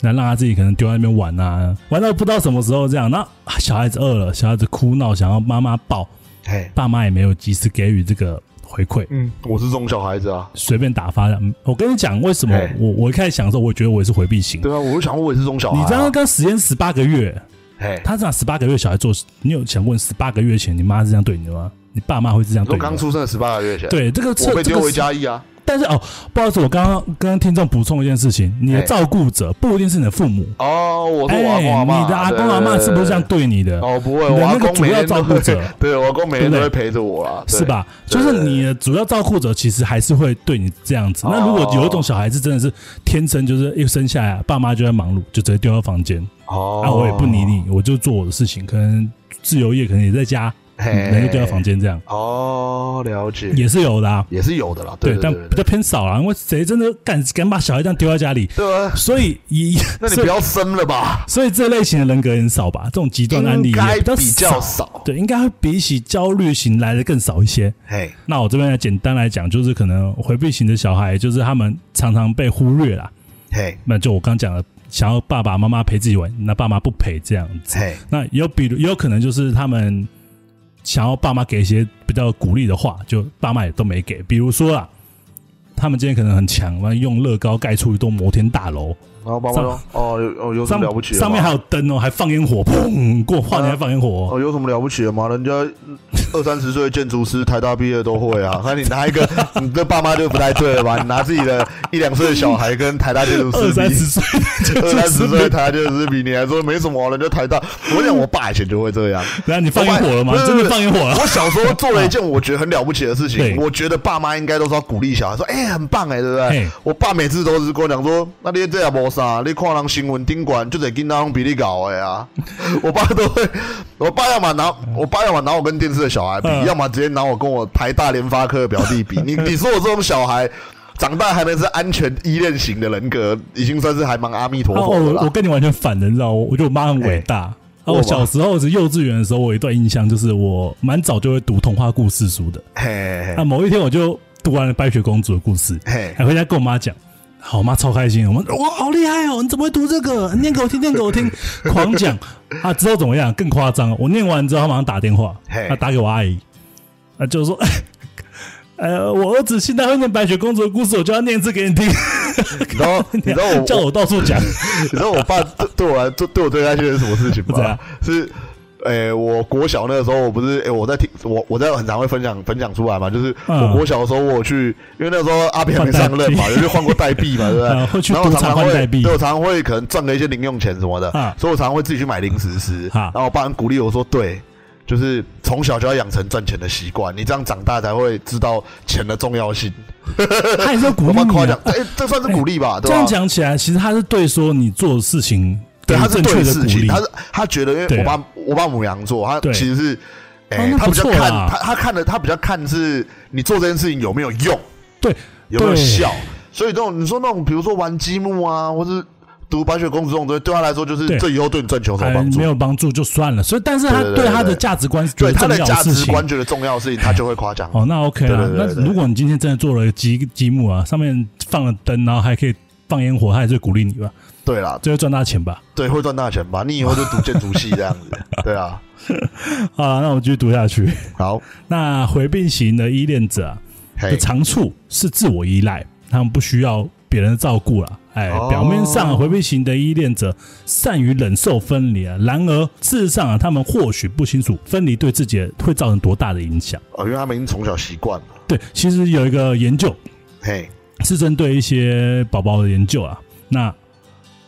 那让他自己可能丢在那边玩啊，玩到不知道什么时候这样，那啊小孩子饿了，小孩子哭闹想要妈妈抱，嘿，爸妈也没有及时给予这个回馈，嗯，我是这种小孩子啊，随便打发的。嗯我跟你讲，为什么我我一开始想的时候，我觉得我也是回避型。对啊，我就想我也是这种小孩、啊。你刚刚跟实验十八个月，嘿，他这样十八个月小孩做，你有想过十八个月前你妈是这样对你的吗？你爸妈会是这样对你？刚出生的十八个月前，，对这个我测这个被丢回家一啊，但是哦，不好意思，我刚刚跟听众补充一件事情，你的照顾者不一定是你的父母。哦，我是哎，我阿公阿妈，你的阿公阿妈是不是这样对你的？哦，不会，我那个主要照顾者，对我阿公每天都会陪着我啊，是？吧？就是你的主要照顾者，其实还是会对你这样子。哦那如果有一种小孩子真的是天生就是一生下来，爸妈就在忙碌，就直接丢到房间，哦啊，我也不理你，我就做我的事情，可能自由业，可能也在家，嘿人就丢到房间这样，哦，了解，也是有的啊。也是有的啦，对，但比较偏少啦，因为谁真的敢敢把小孩这样丢在家里？对啊，所以以那你不要生了吧，所以这类型的人格很少吧？这种极端案例比较比较少，对，应该会比起焦虑型来的更少一些。嘿，那我这边来简单来讲，就是可能回避型的小孩，就是他们常常被忽略啦。嘿，那就我刚讲的，想要爸爸妈妈陪自己玩，那爸妈不陪这样子。嘿，那有比如，也有可能就是他们想要爸妈给一些比较鼓励的话，就爸妈也都没给。比如说啊，他们今天可能很强，完了用乐高盖出一栋摩天大楼，然后爸妈说，哦，有哦，有什上么了不起的？上面还有灯哦，还放烟火，砰，过跨年还放烟火哦、哦，有什么了不起的吗？人家二三十岁的建筑师，台大毕业都会啊。那你拿一个，你这爸妈就不太对了吧？你拿自己的一两岁的小孩跟台大建筑师比二三十，岁，二三十岁的台大建筑师比，你还说没什么啊，人家台大。我讲我爸以前就会这样。然后你放烟火了吗？真的放烟火了？我小时候做了一件我觉得很了不起的事情，我觉得爸妈应该都是要鼓励小孩说，哎、很棒哎、对不对？我爸每次都是跟我讲说，那你这也无啥，你看人新闻顶管就得跟那种比你搞的啊。我爸都会，我爸要么拿我爸要么拿我跟电视的小孩比，嗯要么直接拿我跟我台大联发科的表弟比。你 你说我这种小孩。长大还能是安全依恋型的人格，已经算是还蛮阿弥陀佛的啦。我我跟你完全反的，你知道，我我觉得我妈很伟大。我我小时候是幼稚园的时候，我有一段印象，就是我蛮早就会读童话故事书的。嘿嘿那某一天我就读完了白雪公主的故事，嘿还回家跟我妈讲。好，我妈超开心，我们哇好厉害哦！你怎么会读这个？念给我听，念给我听，狂讲啊！之后怎么样？更夸张哦，我念完之后，她马上打电话，嘿她打给我阿姨，啊，就是说，呃，我儿子现在会念白雪公主的故事，我就要念一次给你听。你知道你知道我叫我到处讲，你知道我爸对对我来对对我最开心的是什么事情吗不知道？是，诶、我国小那个时候，我不是诶、我在听我我在很常会分享分享出来嘛，就是嗯我国小的时候，我去，因为那时候阿扁还没上任嘛，换代币有去换过代币嘛，对不对？然后我常常会对我常常会可能赚了一些零用钱什么的，啊所以我常常会自己去买零食吃。啊然后我爸很鼓励我说，对。就是从小就要养成赚钱的习惯，你这样长大才会知道钱的重要性。他也是要 鼓我励你、啊妈夸奖，。哎、这算是鼓励吧？对吧？这样讲起来，其实他是对说你做的事情对，他是对事情，的鼓励他。是他觉得，因为我爸我爸母羊座，他其实是，哎、哦那他比较看他他看的他比较看是你做这件事情有没有用，对，有没有效。所以这种你说那种，比如说玩积木啊，或是读白雪公主这种东西，对他来说就是这以后对你赚钱有什么帮助没？有帮助就算了。所以，但是他对他的价值观对他的价值。观觉得重要的事情，他就会夸奖。哦，那 OK 啦。对对对对那如果你今天真的做了积积木啊，上面放了灯，然后还可以放烟火，他也是会鼓励你吧？对啦，就会赚大钱吧？对，会赚大钱吧？你以后就读建筑系这样子，对啊。好啦，那我继续读下去。好，那回避型的依恋者啊的嘿，长处是自我依赖，他们不需要别人的照顾了。哎，哦表面上啊回避型的依恋者善于忍受分离啊，然而事实上啊，他们或许不清楚分离对自己会造成多大的影响。哦，因为他们已经从小习惯了。对，其实有一个研究嘿，是针对一些宝宝的研究啊，那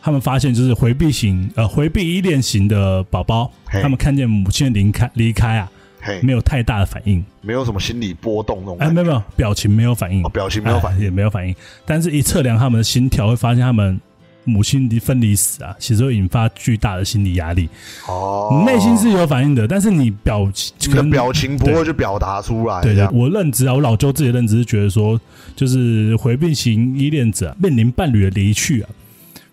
他们发现就是回避型呃回避依恋型的宝宝，他们看见母亲的离开离开啊，嘿，没有太大的反应，没有什么心理波动那种哎，没有没有表情没有反应。哦，，表情没有反应。哎也没有反应，但是一测量他们的心跳，会发现他们母亲离分离死啊，其实会引发巨大的心理压力。哦，内心是有反应的，但是你表情你的表情不会去表达出来。对的，我认知啊，我老舅自己的认知是觉得说，就是回避型依恋者、啊、面临伴侣的离去啊，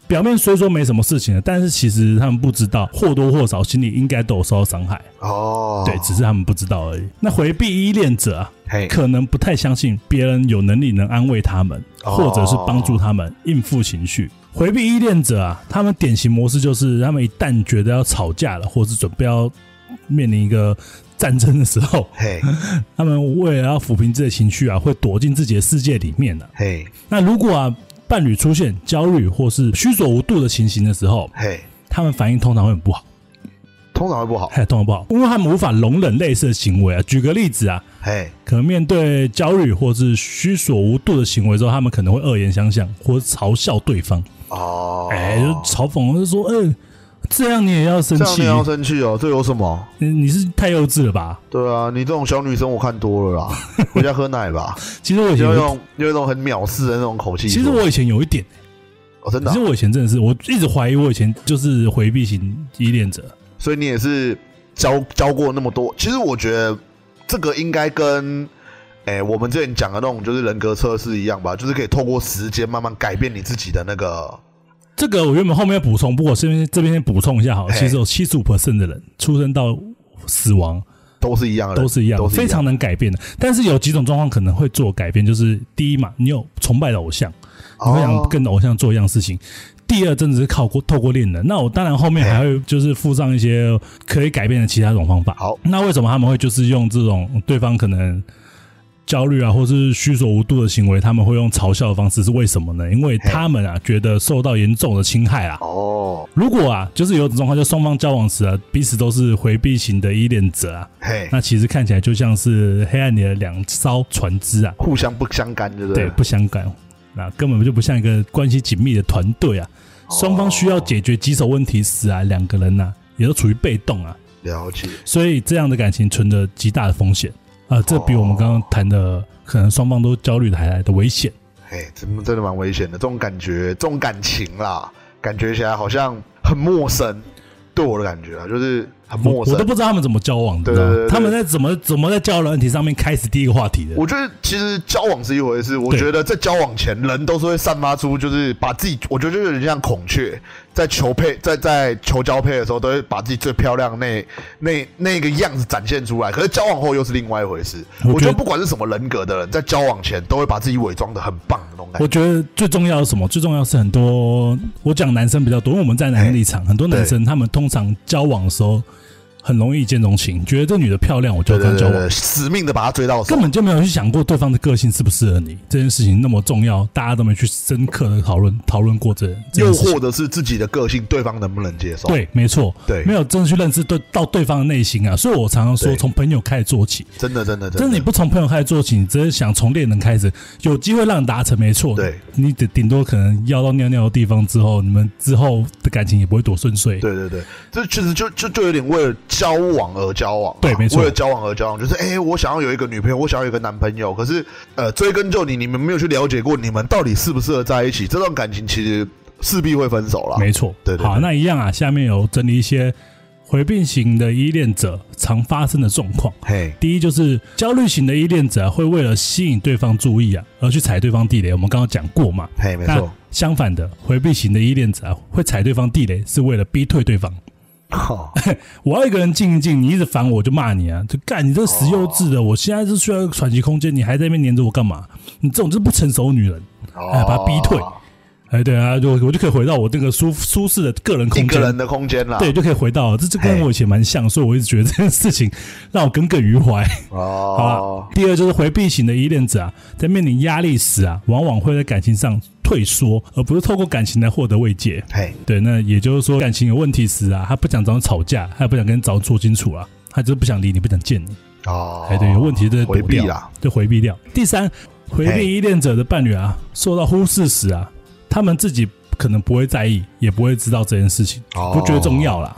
表面虽说没什么事情了，但是其实他们不知道，或多或少心里应该都有受到伤害。哦，对，只是他们不知道而已。那回避依恋者啊，可能不太相信别人有能力能安慰他们，哦。或者是帮助他们应付情绪，回避依恋者啊，他们典型模式就是，他们一旦觉得要吵架了，或是准备要面临一个战争的时候，嘿，他们为了要抚平自己的情绪啊，会躲进自己的世界里面的、嘿，那如果啊，伴侣出现焦虑或是虚所无度的情形的时候，嘿，他们反应通常会很不好，通常会不好。嘿，通常不好，因为他们无法容忍类似的行为啊。举个例子啊，嘿，可能面对焦虑或是虚所无度的行为之后，他们可能会恶言相向或嘲笑对方，哦，哎、就嘲讽，就说，嗯、这样你也要生气这样你？要生气哦，这有什么？你你是太幼稚了吧？对啊，你这种小女生我看多了啦，回家喝奶吧。其实我以前有就用用一种很藐视的那种口气说。其实我以前有一点，哦，真的啊、其实我以前真的是，我一直怀疑我以前就是回避型依恋者。所以你也是教教过那么多。其实我觉得这个应该跟，哎、我们之前讲的那种就是人格测试一样吧，就是可以透过时间慢慢改变你自己的那个。这个我原本后面要补充，不过我这边这边先补充一下好了，其实有七十五 percent 的人出生到死亡都是一样的，都是一样，都是非常能改变的。但是有几种状况可能会做改变，就是第一嘛，你有崇拜的偶像，你会想哦跟偶像做一样事情。第二，真的是靠过透过恋人。那我当然后面还会就是附上一些可以改变的其他种方法。好那为什么他们会就是用这种对方可能焦虑啊，或是虚所无度的行为，他们会用嘲笑的方式？是为什么呢？因为他们啊觉得受到严重的侵害啊。哦，如果啊，就是有种状况，就双方交往时啊，彼此都是回避型的依恋者啊，嘿，那其实看起来就像是黑暗里的两艘船只啊，互相不相干，对不对，对？不相干，那根本就不像一个关系紧密的团队啊。双方需要解决棘手问题时啊，两个人呐、也都处于被动啊，了解，所以这样的感情存着极大的风险啊，这比我们刚刚谈的可能双方都焦虑的还来的危险。嘿，真真的蛮危险的。这种感觉，这种感情啦，感觉起来好像很陌生，对我的感觉啊，就是很陌生我我都。不知道他们怎么交往的，对对对对他们在怎么怎么在交友软体上面开始第一个话题的。我觉得其实交往是一回事，我对觉得在交往前，人都是会散发出，就是把自己，我觉得就有点像孔雀，在求配，在在求交配的时候，都会把自己最漂亮那那那个样子展现出来。可是交往后又是另外一回事。我觉得不管是什么人格的人，在交往前都会把自己伪装的很棒的那种感觉。我觉得最重要的是什么？最重要是很多，我讲男生比较多，因为我们在男生立场，很多男生他们通常交往的时候很容易一见钟情，觉得这女的漂亮，我就跟她交往，死命的把她追到手根。本就没有去想过对方的个性适不适合你。这件事情那么重要，大家都没去深刻的讨论讨论过这这又或者是自己的个性，对方能不能接受？，对，没错，对没有真的去认识对到对方的内心啊。所以我常常说，从朋友开始做起。真的真的真的，你不从朋友开始做起，你只是想从恋人开始，有机会让你达成，没错。对，你顶顶多可能要到尿尿的地方之后，你们之后的感情也不会多顺遂。对对对，这确实就就就有点为了交往而交往啊、对没错为了交往而交往，就是哎、我想要有一个女朋友，我想要有一个男朋友，可是呃，追根究底，你们没有去了解过你们到底适不适合在一起，这段感情其实势必会分手了。没错。對，对对好那一样啊，下面有整理一些回避型的依恋者常发生的状况。嘿，第一就是焦虑型的依恋者啊会为了吸引对方注意啊，而去踩对方地雷。我们刚刚讲过嘛。嘿，没错。相反的，回避型的依恋者啊，会踩对方地雷，是为了逼退对方。好 我要一个人静一静，你一直烦我，我就骂你啊！就干你这个死幼稚的！我现在是需要一个喘息空间，你还在那边黏着我干嘛？你这种就是不成熟女人，哎，把她逼退。哎，对啊，就我就可以回到我这个舒舒适的个人空间，个人的空间啦。对，就可以回到这这跟我以前蛮像，所以我一直觉得这件事情让我耿耿于怀。好哦吧，，第二就是回避型的依恋者啊，在面临压力时啊，往往会在感情上退缩，而不是透过感情来获得慰藉。嘿，对，那也就是说，感情有问题时啊，他不想找你吵架，他也不想跟你找做清楚啊，他就是不想理你，不想见你。哦，哎，对，有问题就回避啦，就回避掉。第三，回避依恋者的伴侣啊，受到忽视时啊，他们自己可能不会在意，也不会知道这件事情，哦不觉得重要啦。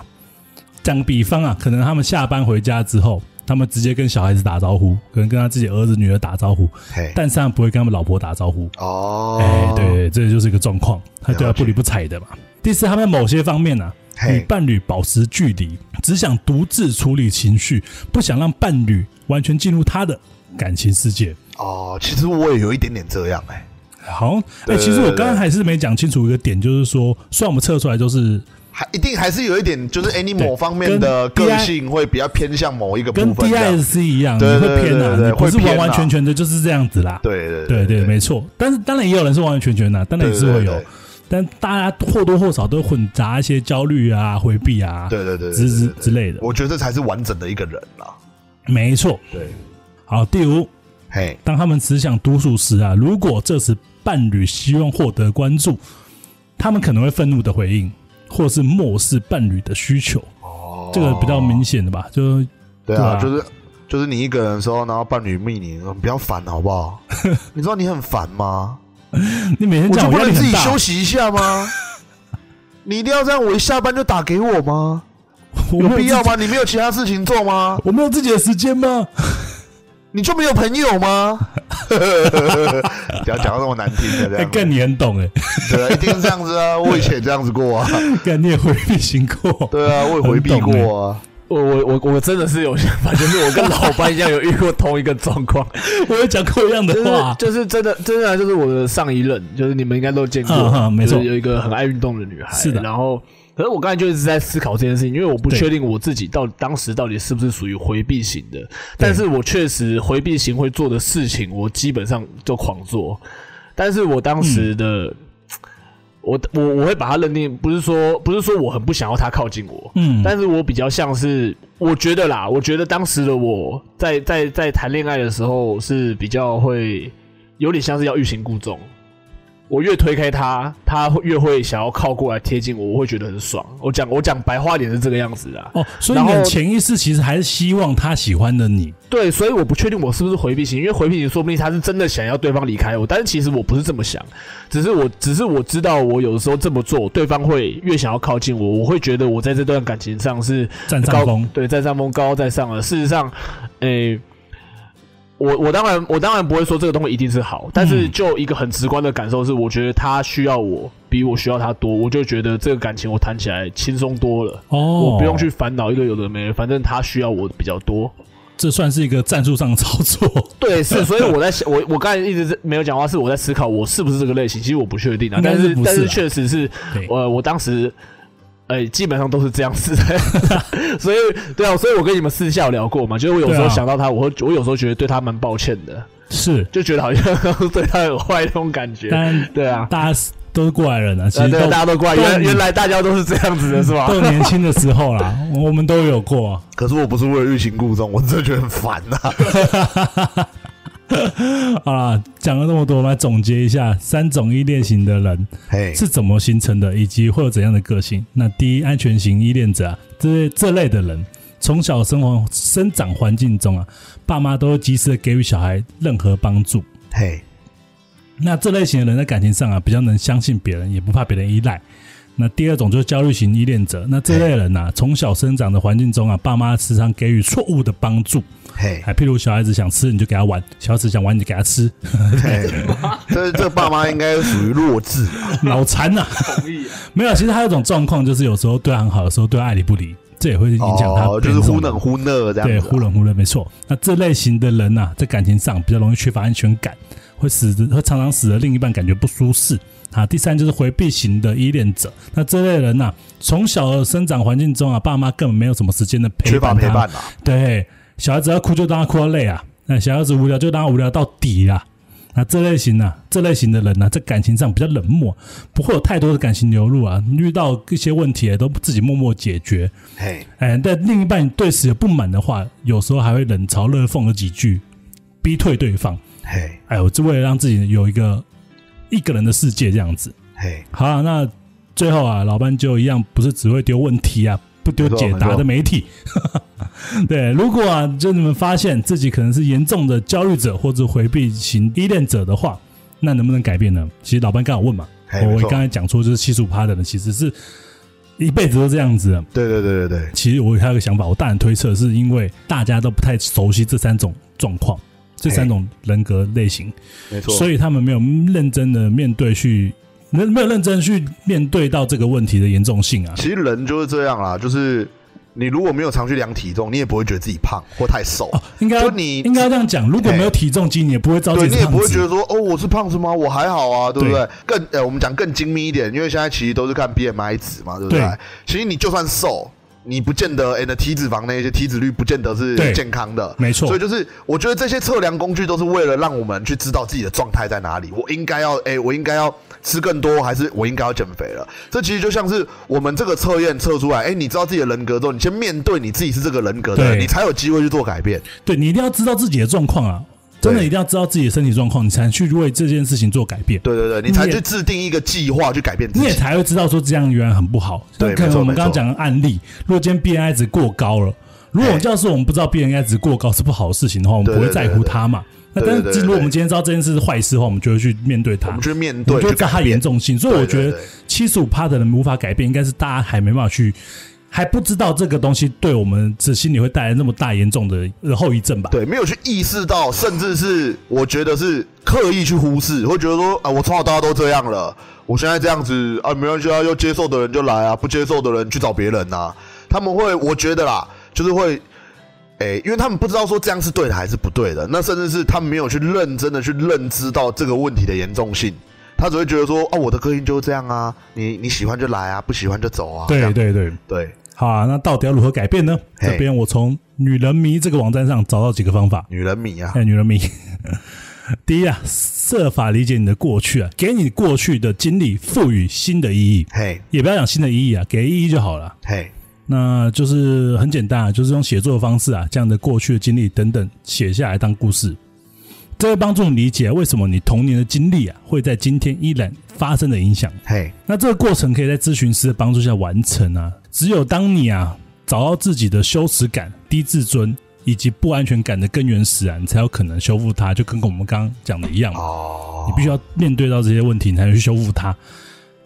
讲比方啊，可能他们下班回家之后，他们直接跟小孩子打招呼，可能跟他自己儿子女儿打招呼，但是他不会跟他们老婆打招呼。哦，哎，对，这就是一个状况，他对他不理不睬的嘛。第四，他们在某些方面呢、啊，与，伴侣保持距离，只想独自处理情绪，不想让伴侣完全进入他的感情世界。哦，其实我也有一点点这样哎，好，哎、对其实我刚刚还是没讲清楚一个点，就是说，虽然我们测出来都是还一定还是有一点，就是 a n y 某方面的个性会比较偏向某一个部跟分这样。DISC 一样，会偏啊，不是完完全全的就是这样子啦。对对对对，没错。但是当然也有人是完完全全的，当然也是会有。但大家或多或少都混杂一些焦虑啊、回避啊，对对对对之之之类的。我觉得这才是完整的一个人啦。没错。对，好，第五，嘿，当他们只想独处时啊，如果这时伴侣希望获得关注，他们可能会愤怒的回应，或是漠视伴侣的需求。哦这个比较明显的吧，就对啊，就是就是你一个人的时候，然后伴侣密你，不要烦好不好？你知道你很烦吗？你每天就不能自己。休息一下吗？你一定要这样，我一下班就打给我吗？有必要吗？你没有其他事情做吗？我没有自己的时间吗？你就没有朋友吗？不要讲到那么难听的这哎，样，更你很懂哎，对啊，一定是这样子啊！我以前也这样子过啊，干你也回避型过。对啊，我也回避过啊。我我我我真的是有想法，就是我跟老班一样有遇过同一个状况，我有讲过一样的就是话，就是真的真的啊就是我的上一任，就是你们应该都见过，嗯嗯没错就是有一个很爱运动的女孩，是的然后。可是我刚才就一直在思考这件事情，因为我不确定我自己到当时到底是不是属于回避型的，但是我确实回避型会做的事情，我基本上就狂做。但是我当时嗯的，我我我会把它认定，不是说不是说我很不想要他靠近我，嗯，但是我比较像是，我觉得啦，我觉得当时的我在在在谈恋爱的时候是比较会有点像是要欲擒故纵。我越推开他，他会越会想要靠过来贴近我，我会觉得很爽。我讲我讲白话点是这个样子啦。哦，所以你的潜意识其实还是希望他喜欢的你。对，所以我不确定我是不是回避型，因为回避型说不定他是真的想要对方离开我，但是其实我不是这么想，只是我只是我知道我有的时候这么做，对方会越想要靠近我，我会觉得我在这段感情上是高占上风对，占上风，高高在上了。事实上，诶、我我当然我当然不会说这个东西一定是好，但是嗯就一个很直观的感受是，我觉得他需要我比我需要他多，我就觉得这个感情我谈起来轻松多了。哦，我不用去，烦恼一个有的没的，反正他需要我比较多。这算是一个战术上的操作。对，是，所以我在想，我我刚才一直没有讲话，是我在思考我是不是这个类型。其实我不确定啊，但是但是确实是，对，我我当时，呃，基本上都是这样子的，所以对啊，所以我跟你们私下有聊过嘛，就是我有时候想到他，我会我有时候觉得对他蛮抱歉的，是，就觉得好像 对他很坏那种感觉。但对啊，大家都是过来人啊，其实大家都怪，都原原来大家都是这样子的，是吧都？有年轻的时候啦，我们都有过啊。可是我不是为了欲擒故纵，我真的觉得很烦呐、好啦，讲了这么多，我们来总结一下三种依恋型的人，是怎么形成的，以及会有怎样的个性。那第一，安全型依恋者啊，这这类的人，从小生活生长环境中啊，爸妈都会及时的给予小孩任何帮助。嘿，那这类型的人在感情上啊，比较能相信别人，也不怕别人依赖。那第二种就是焦虑型依恋者，那这类人呐、啊，从小生长的环境中啊，爸妈时常给予错误的帮助，嘿，还譬如小孩子想吃你就给他玩，小孩子想玩你就给他吃，嘿，这这爸妈应该属于弱智啊。脑残呐！同意啊。没有，其实还有一种状况，就是有时候对他很好，有时候对他爱理不理，这也会影响他哦，就是忽冷忽热这样子、对啊。忽冷忽热，没错。那这类型的人呐、啊，在感情上比较容易缺乏安全感，会使得会常常使得另一半感觉不舒适。啊，第三就是回避型的依恋者，那这类人呐、啊，从小的生长环境中啊，爸妈根本没有什么时间的陪缺乏伴，陪伴啊。对，小孩子要哭就当他哭到累啊，那小孩子无聊就当他无聊到底啊。那这类型呢、这类型的人呢、在感情上比较冷漠，不会有太多的感情流露啊。遇到一些问题都自己默默解决。嘿，哎，但另一半对此有不满的话，有时候还会冷嘲热讽了几句，逼退对方。嘿，哎我就为了让自己有一个一个人的世界这样子。嘿，好、啊，那最后啊，老班就一样，不是只会丢问题啊，不丢解答的媒体。对，如果啊，就你们发现自己可能是严重的焦虑者或者回避型依恋者的话，那能不能改变呢？其实老班刚好问嘛，我刚才讲错，就是七十五趴的人其实是一辈子都这样子的。对对对对对，其实我还有个想法，我大胆推测，是因为大家都不太熟悉这三种状况，这三种人格类型，没错。所以他们没有认真的面对去，没没有认真去面对到这个问题的严重性啊。其实人就是这样啦，就是你如果没有常去量体重，你也不会觉得自己胖或太瘦，哦，应该就你应该这样讲，如果没有体重机，你也不会知道自己对你也不会觉得说哦我是胖子吗？我还好啊，对不对对？更呃，我们讲更精密一点，因为现在其实都是看 BMI 值嘛，对不对？对其实你就算瘦，你不见得，哎、那体脂肪那些体脂率不见得是健康的，没错所以就是我觉得这些测量工具都是为了让我们去知道自己的状态在哪里，我应该要，哎、我应该要吃更多，还是我应该要减肥了？这其实就像是我们这个测验测出来，哎、你知道自己的人格之后，你先面对你自己是这个人格的，对你才有机会去做改变。对你一定要知道自己的状况啊，真的一定要知道自己的身体状况，你才能去为这件事情做改变。对对对，你才去制定一个计划去改变自你也。才会知道说这样原来很不好。对可能我们刚刚讲的案例，如果今天 BNI 值过高了，如果嘿要是我们不知道 BNI 值过高是不好的事情的话，我们不会在乎它嘛。那但是如果我们今天知道这件事是坏事的话，我们就会去面对它，我们去面对，就会知道它严重性。所以我觉得七十五趴的人无法改变，应该是大家还没办法去。还不知道这个东西对我们这心理会带来那么大严重的后遗症吧？对，没有去意识到，甚至是我觉得是刻意去忽视，会觉得说啊，我从小到大都这样了，我现在这样子啊，没关系啊，要接受的人就来啊，不接受的人去找别人呐、他们会，我觉得啦，就是会。诶、因为他们不知道说这样是对的还是不对的，那甚至是他们没有去认真的去认知到这个问题的严重性，他只会觉得说，哦，我的个性就是这样啊，你你喜欢就来啊，不喜欢就走啊。这样。对对。对，对，好啊，那到底要如何改变呢？嘿。这边我从女人迷这个网站上找到几个方法。女人迷啊，哎，女人迷，第一啊，设法理解你的过去啊，给你过去的经历赋予新的意义，嘿。也不要讲新的意义啊，给意义就好了。嘿，那就是很简单啊，就是用写作的方式啊，将你的过去的经历等等写下来当故事，这会帮助你理解为什么你童年的经历啊会在今天依然发生的影响。嘿，那这个过程可以在咨询师的帮助下完成啊。只有当你啊找到自己的羞耻感、低自尊以及不安全感的根源时啊，你才有可能修复它。就跟我们刚刚讲的一样，哦你，必须要面对到这些问题，你才能去修复它。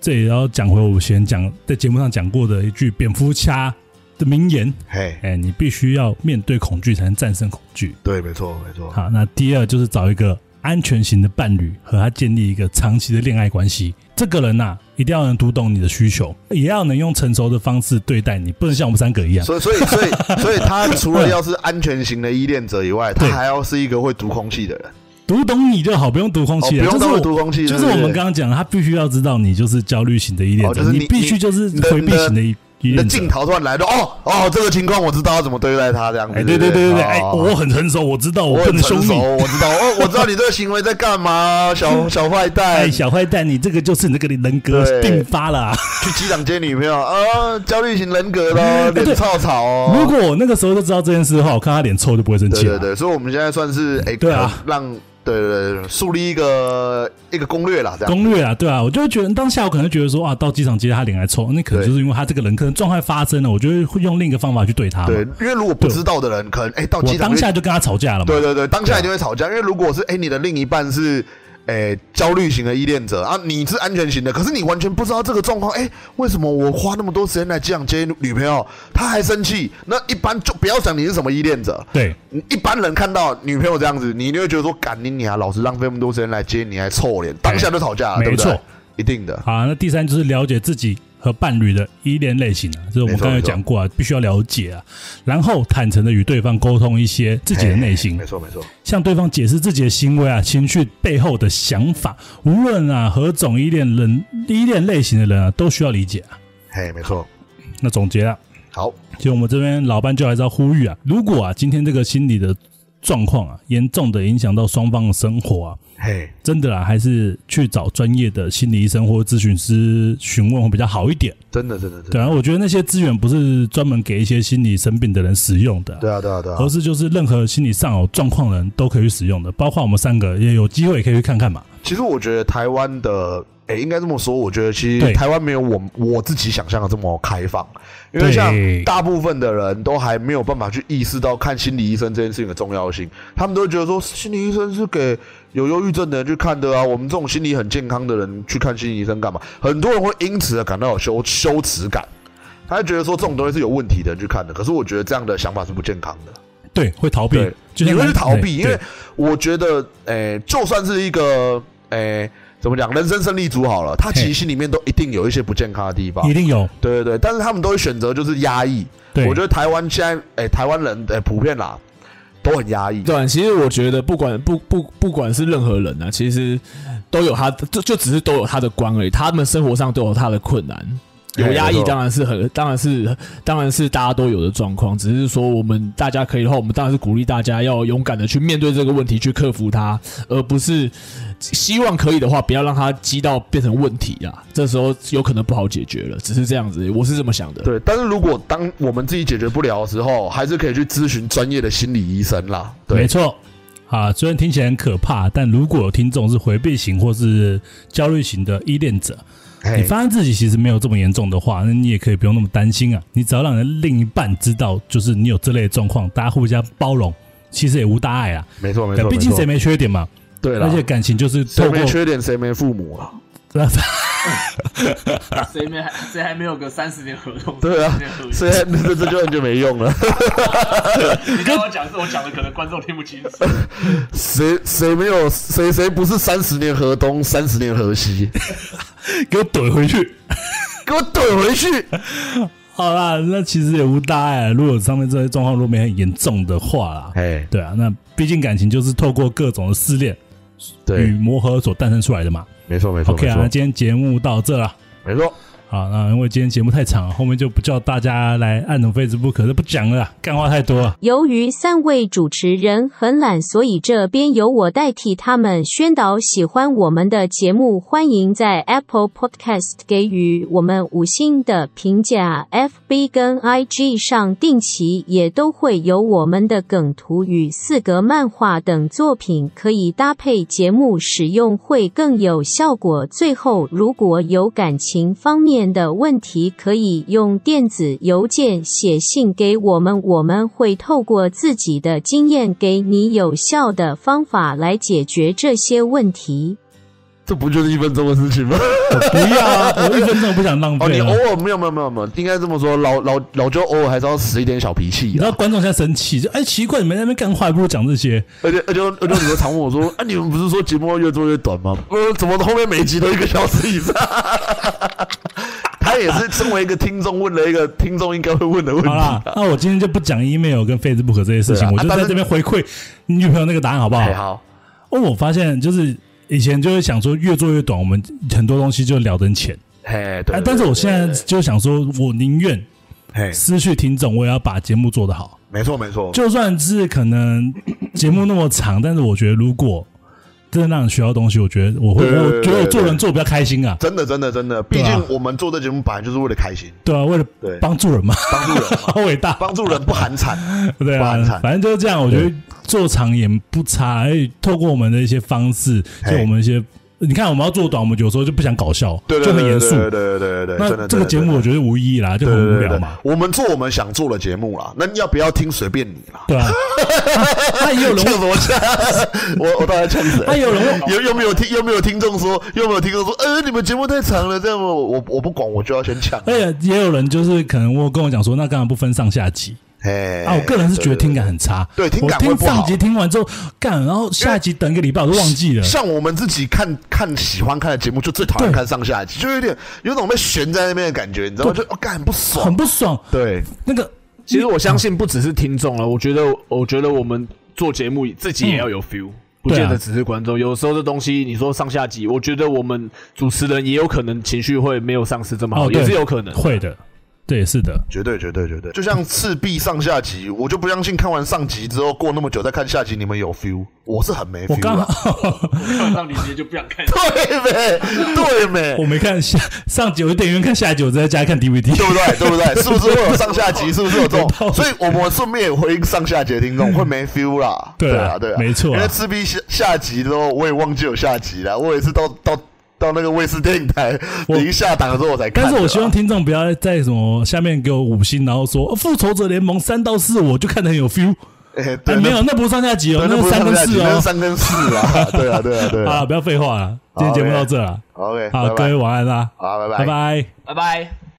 这也要讲回我以前讲在节目上讲过的一句蝙蝠侠的名言：嘿，哎，你必须要面对恐惧，才能战胜恐惧。对，没错，没错，好，那第二就是找一个安全型的伴侣，和他建立一个长期的恋爱关系。这个人呐、一定要能读懂你的需求，也要能用成熟的方式对待你，不能像我们三个一样。所以，所以，所以，所以他除了要是安全型的依恋者以外，他对还要是一个会读空气的人。读懂你就好，不用读空哦，气了。不用读空气，就是我们刚刚讲，他必须要知道你就是焦虑型的依恋者，哦就是你必须就是回避型的依依你的。镜头突然来了，哦哦，这个情况我知道要怎么对待他，这样子。哎，对对对对对，我很成熟，我知道我我很不能凶成熟，你。我知道，哦，我知道你这个行为在干嘛，小小坏蛋哎，，小坏蛋，你这个就是你这个人格对并发了啊。去机场接女朋友啊，焦虑型人格咯，哎对脸臭草哦。如果我那个时候就知道这件事的话，我看他脸臭就不会生气了。对对对，所以我们现在算是哎，对啊让对对对树立一个一个攻略啦，这样。攻略啊，对啊，我就会觉得当下我可能觉得说啊，到机场接他脸还臭，那可能就是因为他这个人可能状态发生了，我就会会用另一个方法去对他。对，因为如果不知道的人，可能哎到机场就当下就跟他吵架了嘛。对对对，当下一定会吵架，因为如果是哎、你的另一半是哎、焦虑型的依恋者啊，你是安全型的，可是你完全不知道这个状况，哎、为什么我花那么多时间来这样接女朋友，他还生气？那一般就不要想你是什么依恋者，对一般人看到女朋友这样子，你一定会觉得说，赶你你啊，老是浪费那么多时间来接你，还臭脸，当下就吵架了，对不对没错？一定的，好，那第三就是了解自己和伴侣的依恋类型啊，这是我们刚才讲过啊，必须要了解啊，然后坦诚的与对方沟通一些自己的内心。没，错没错，向对方解释自己的行为啊、情绪背后的想法。无论啊何种依恋人、依恋类型的人啊，都需要理解啊。嘿，没错，那总结啊，好，其实我们这边老班就还是要呼吁啊，如果啊今天这个心理的状况啊严重的影响到双方的生活啊，嘿，真的啦，还是去找专业的心理医生或咨询师询问会比较好一点。真的真的对啊，我觉得那些资源不是专门给一些心理生病的人使用的啊、对啊对啊对啊。而，是就是任何心理上有状况的人都可以使用的，包括我们三个也有机会也可以去看看嘛。其实我觉得台湾的，诶、应该这么说，我觉得其对。实台湾没有我我自己想象的这么开放，因为像大部分的人都还没有办法去意识到看心理医生这件事情的重要性，他们都会觉得说心理医生是给有忧郁症的人去看的啊，我们这种心理很健康的人去看心理医生干嘛？很多人会因此而感到有羞羞耻感。他会觉得说这种东西是有问题的人去看的，可是我觉得这样的想法是不健康的。对，会逃避对，，你会去逃避，因为我觉得，诶、就算是一个，诶、怎么讲，人生胜利组好了，他其嘿实心里面都一定有一些不健康的地方一。定有。对对对，但是他们都会选择就是压抑。对，我觉得台湾现在，诶、台湾人，诶、普遍啦，都很压抑。对，其实我觉得不管不不不管是任何人啊，其实都有他，就就只是都有他的关而已。他们生活上都有他的困难，有压抑当然是很，当然是，当然是大家都有的状况。只是说，我们大家可以的话，我们当然是鼓励大家要勇敢的去面对这个问题，去克服它，而不是希望可以的话，不要让它积到变成问题啊。这时候有可能不好解决了，只是这样子，我是这么想的。对，但是如果当我们自己解决不了的时候，还是可以去咨询专业的心理医生啦。对，没错。啊，虽然听起来很可怕，但如果有听众是回避型或是焦虑型的依恋者，你哎，发现自己其实没有这么严重的话，那你也可以不用那么担心啊。你只要让你的另一半知道，就是你有这类的状况，大家互相包容，其实也无大碍啊。没错没错，毕竟谁没缺点嘛，对了，而且感情就是谁透过没缺点谁没父母啊？谁没谁还没有个三十年合同？对啊，所以这这就很就没用了。你跟我讲是我讲的，可能观众听不清楚。谁谁没有谁谁不是三十年河东三十年河西？给我怼回去。给我怼回去！好啦，那其实也无大碍啊。如果上面这些状况如果没很严重的话啦，哎，对啊，那毕竟感情就是透过各种的试炼与对，磨合所诞生出来的嘛。没错没错 OK 啊，那今天节目到这了。没错。好，那因为今天节目太长了，后面就不叫大家来按种 Facebook，可是不讲了，干话太多。由于三位主持人很懒，所以这边由我代替他们宣导。喜欢我们的节目，欢迎在 Apple Podcast 给予我们五星的评价。FB 跟 IG 上定期也都会有我们的梗图与四格漫画等作品，可以搭配节目使用，会更有效果。最后，如果有感情方面的问题，可以用电子邮件写信给我们，我们会透过自己的经验，给你有效的方法来解决这些问题。这不就是一分钟的事情吗？不要啊，我一分钟不想浪哦，你。偶尔没有没有没有没有，应该这么说，老老老舅偶尔还是要使一点小脾气你知道的。观众现在生气，就哎奇怪，你们在那边干话，还不如讲这些。而且而且而且你们常问我说，啊，你们不是说节目要越做越短吗？呃，怎么后面每集都一个小时以上？他也是身为一个听众问了一个听众应该会问的问题好啦，那我今天就不讲 email 跟 Facebook 这些事情，我就在这边回馈你女朋友那个答案，好不好？哎，好，哦，我发现就是以前就会想说越做越短，我们很多东西就聊得很浅。嘿，对哎，，但是我现在，就想说，我宁愿嘿，失去听众，我也要把节目做得好。没错没错，就算是可能节目那么长，但是我觉得如果真的让你学到东西，我觉得我会，觉得我做人做比较开心啊。真的真的真的，毕竟我们做这节目本来就是为了开心，对啊，为了对帮助人嘛，帮助人，好伟大。帮助人不寒碜。对啊不寒，碜反正就是这样。我觉得做长也不差，而且透过我们的一些方式，就我们一些，你看我们要做短，我们有时候就不想搞笑，对对对就很严肃。对对对对对，真那的这个节目我觉得无意义啦，就很无聊嘛。我们做我们想做的节目啦，那要不要听随便你啦。对啊，那 也有人呛什么呛？我我到底在呛谁？他有人问有有没有听有没有听众说有没有听众说，呃，你们节目太长了，这样我我我不管，我就要先呛。而且也有人就是可能我跟我讲说，那干嘛不分上下集哎啊？我个人是觉得听感很差，对听感听会不好上集听完之后干，然后下集等一个礼拜我都忘记了。像我们自己看看喜欢看的节目，就最讨厌看上下集，就有点有种被悬在那边的感觉，你知道吗？就哦，干很不爽很。不爽，对，那个其实我相信不只是听众了，我觉得，我觉得我们做节目自己也要有 feel，、不见得只是观众。有时候这东西，你说上下集，我觉得我们主持人也有可能情绪会没有上次这么好，哦，也是有可能。会的，对，是的，绝对绝对绝对，就像赤壁上下集，我就不相信看完上集之后过那么久再看下集，你们有 feel，我是很没 feel 刚啊。好看到你直接就不想看。对没？对没？我没看下上集，我电影院看下集，我在家看 DVD。对不对？对不对？是不是会有上下集？是不是有这种 所以我们顺便也回应上下集的听众，会没 feel 啦。对啊啊，对啊，没错啊因为赤壁下下集之后，我也忘记有下集了。我也是到到到那个卫视电影台我一下档的时候我才看。但是我希望听众不要在什么下面给我五星，然后说《复仇者联盟》三到四，我就看得很有 feel。哎，哎，对，没有，那不是上下集哦，那是是三跟四哦。那是三跟四 啊。对啊，对啊，对啊。不要废话了，今天节目到这了。OK，好，各位晚安啦，好，拜拜拜拜。拜拜。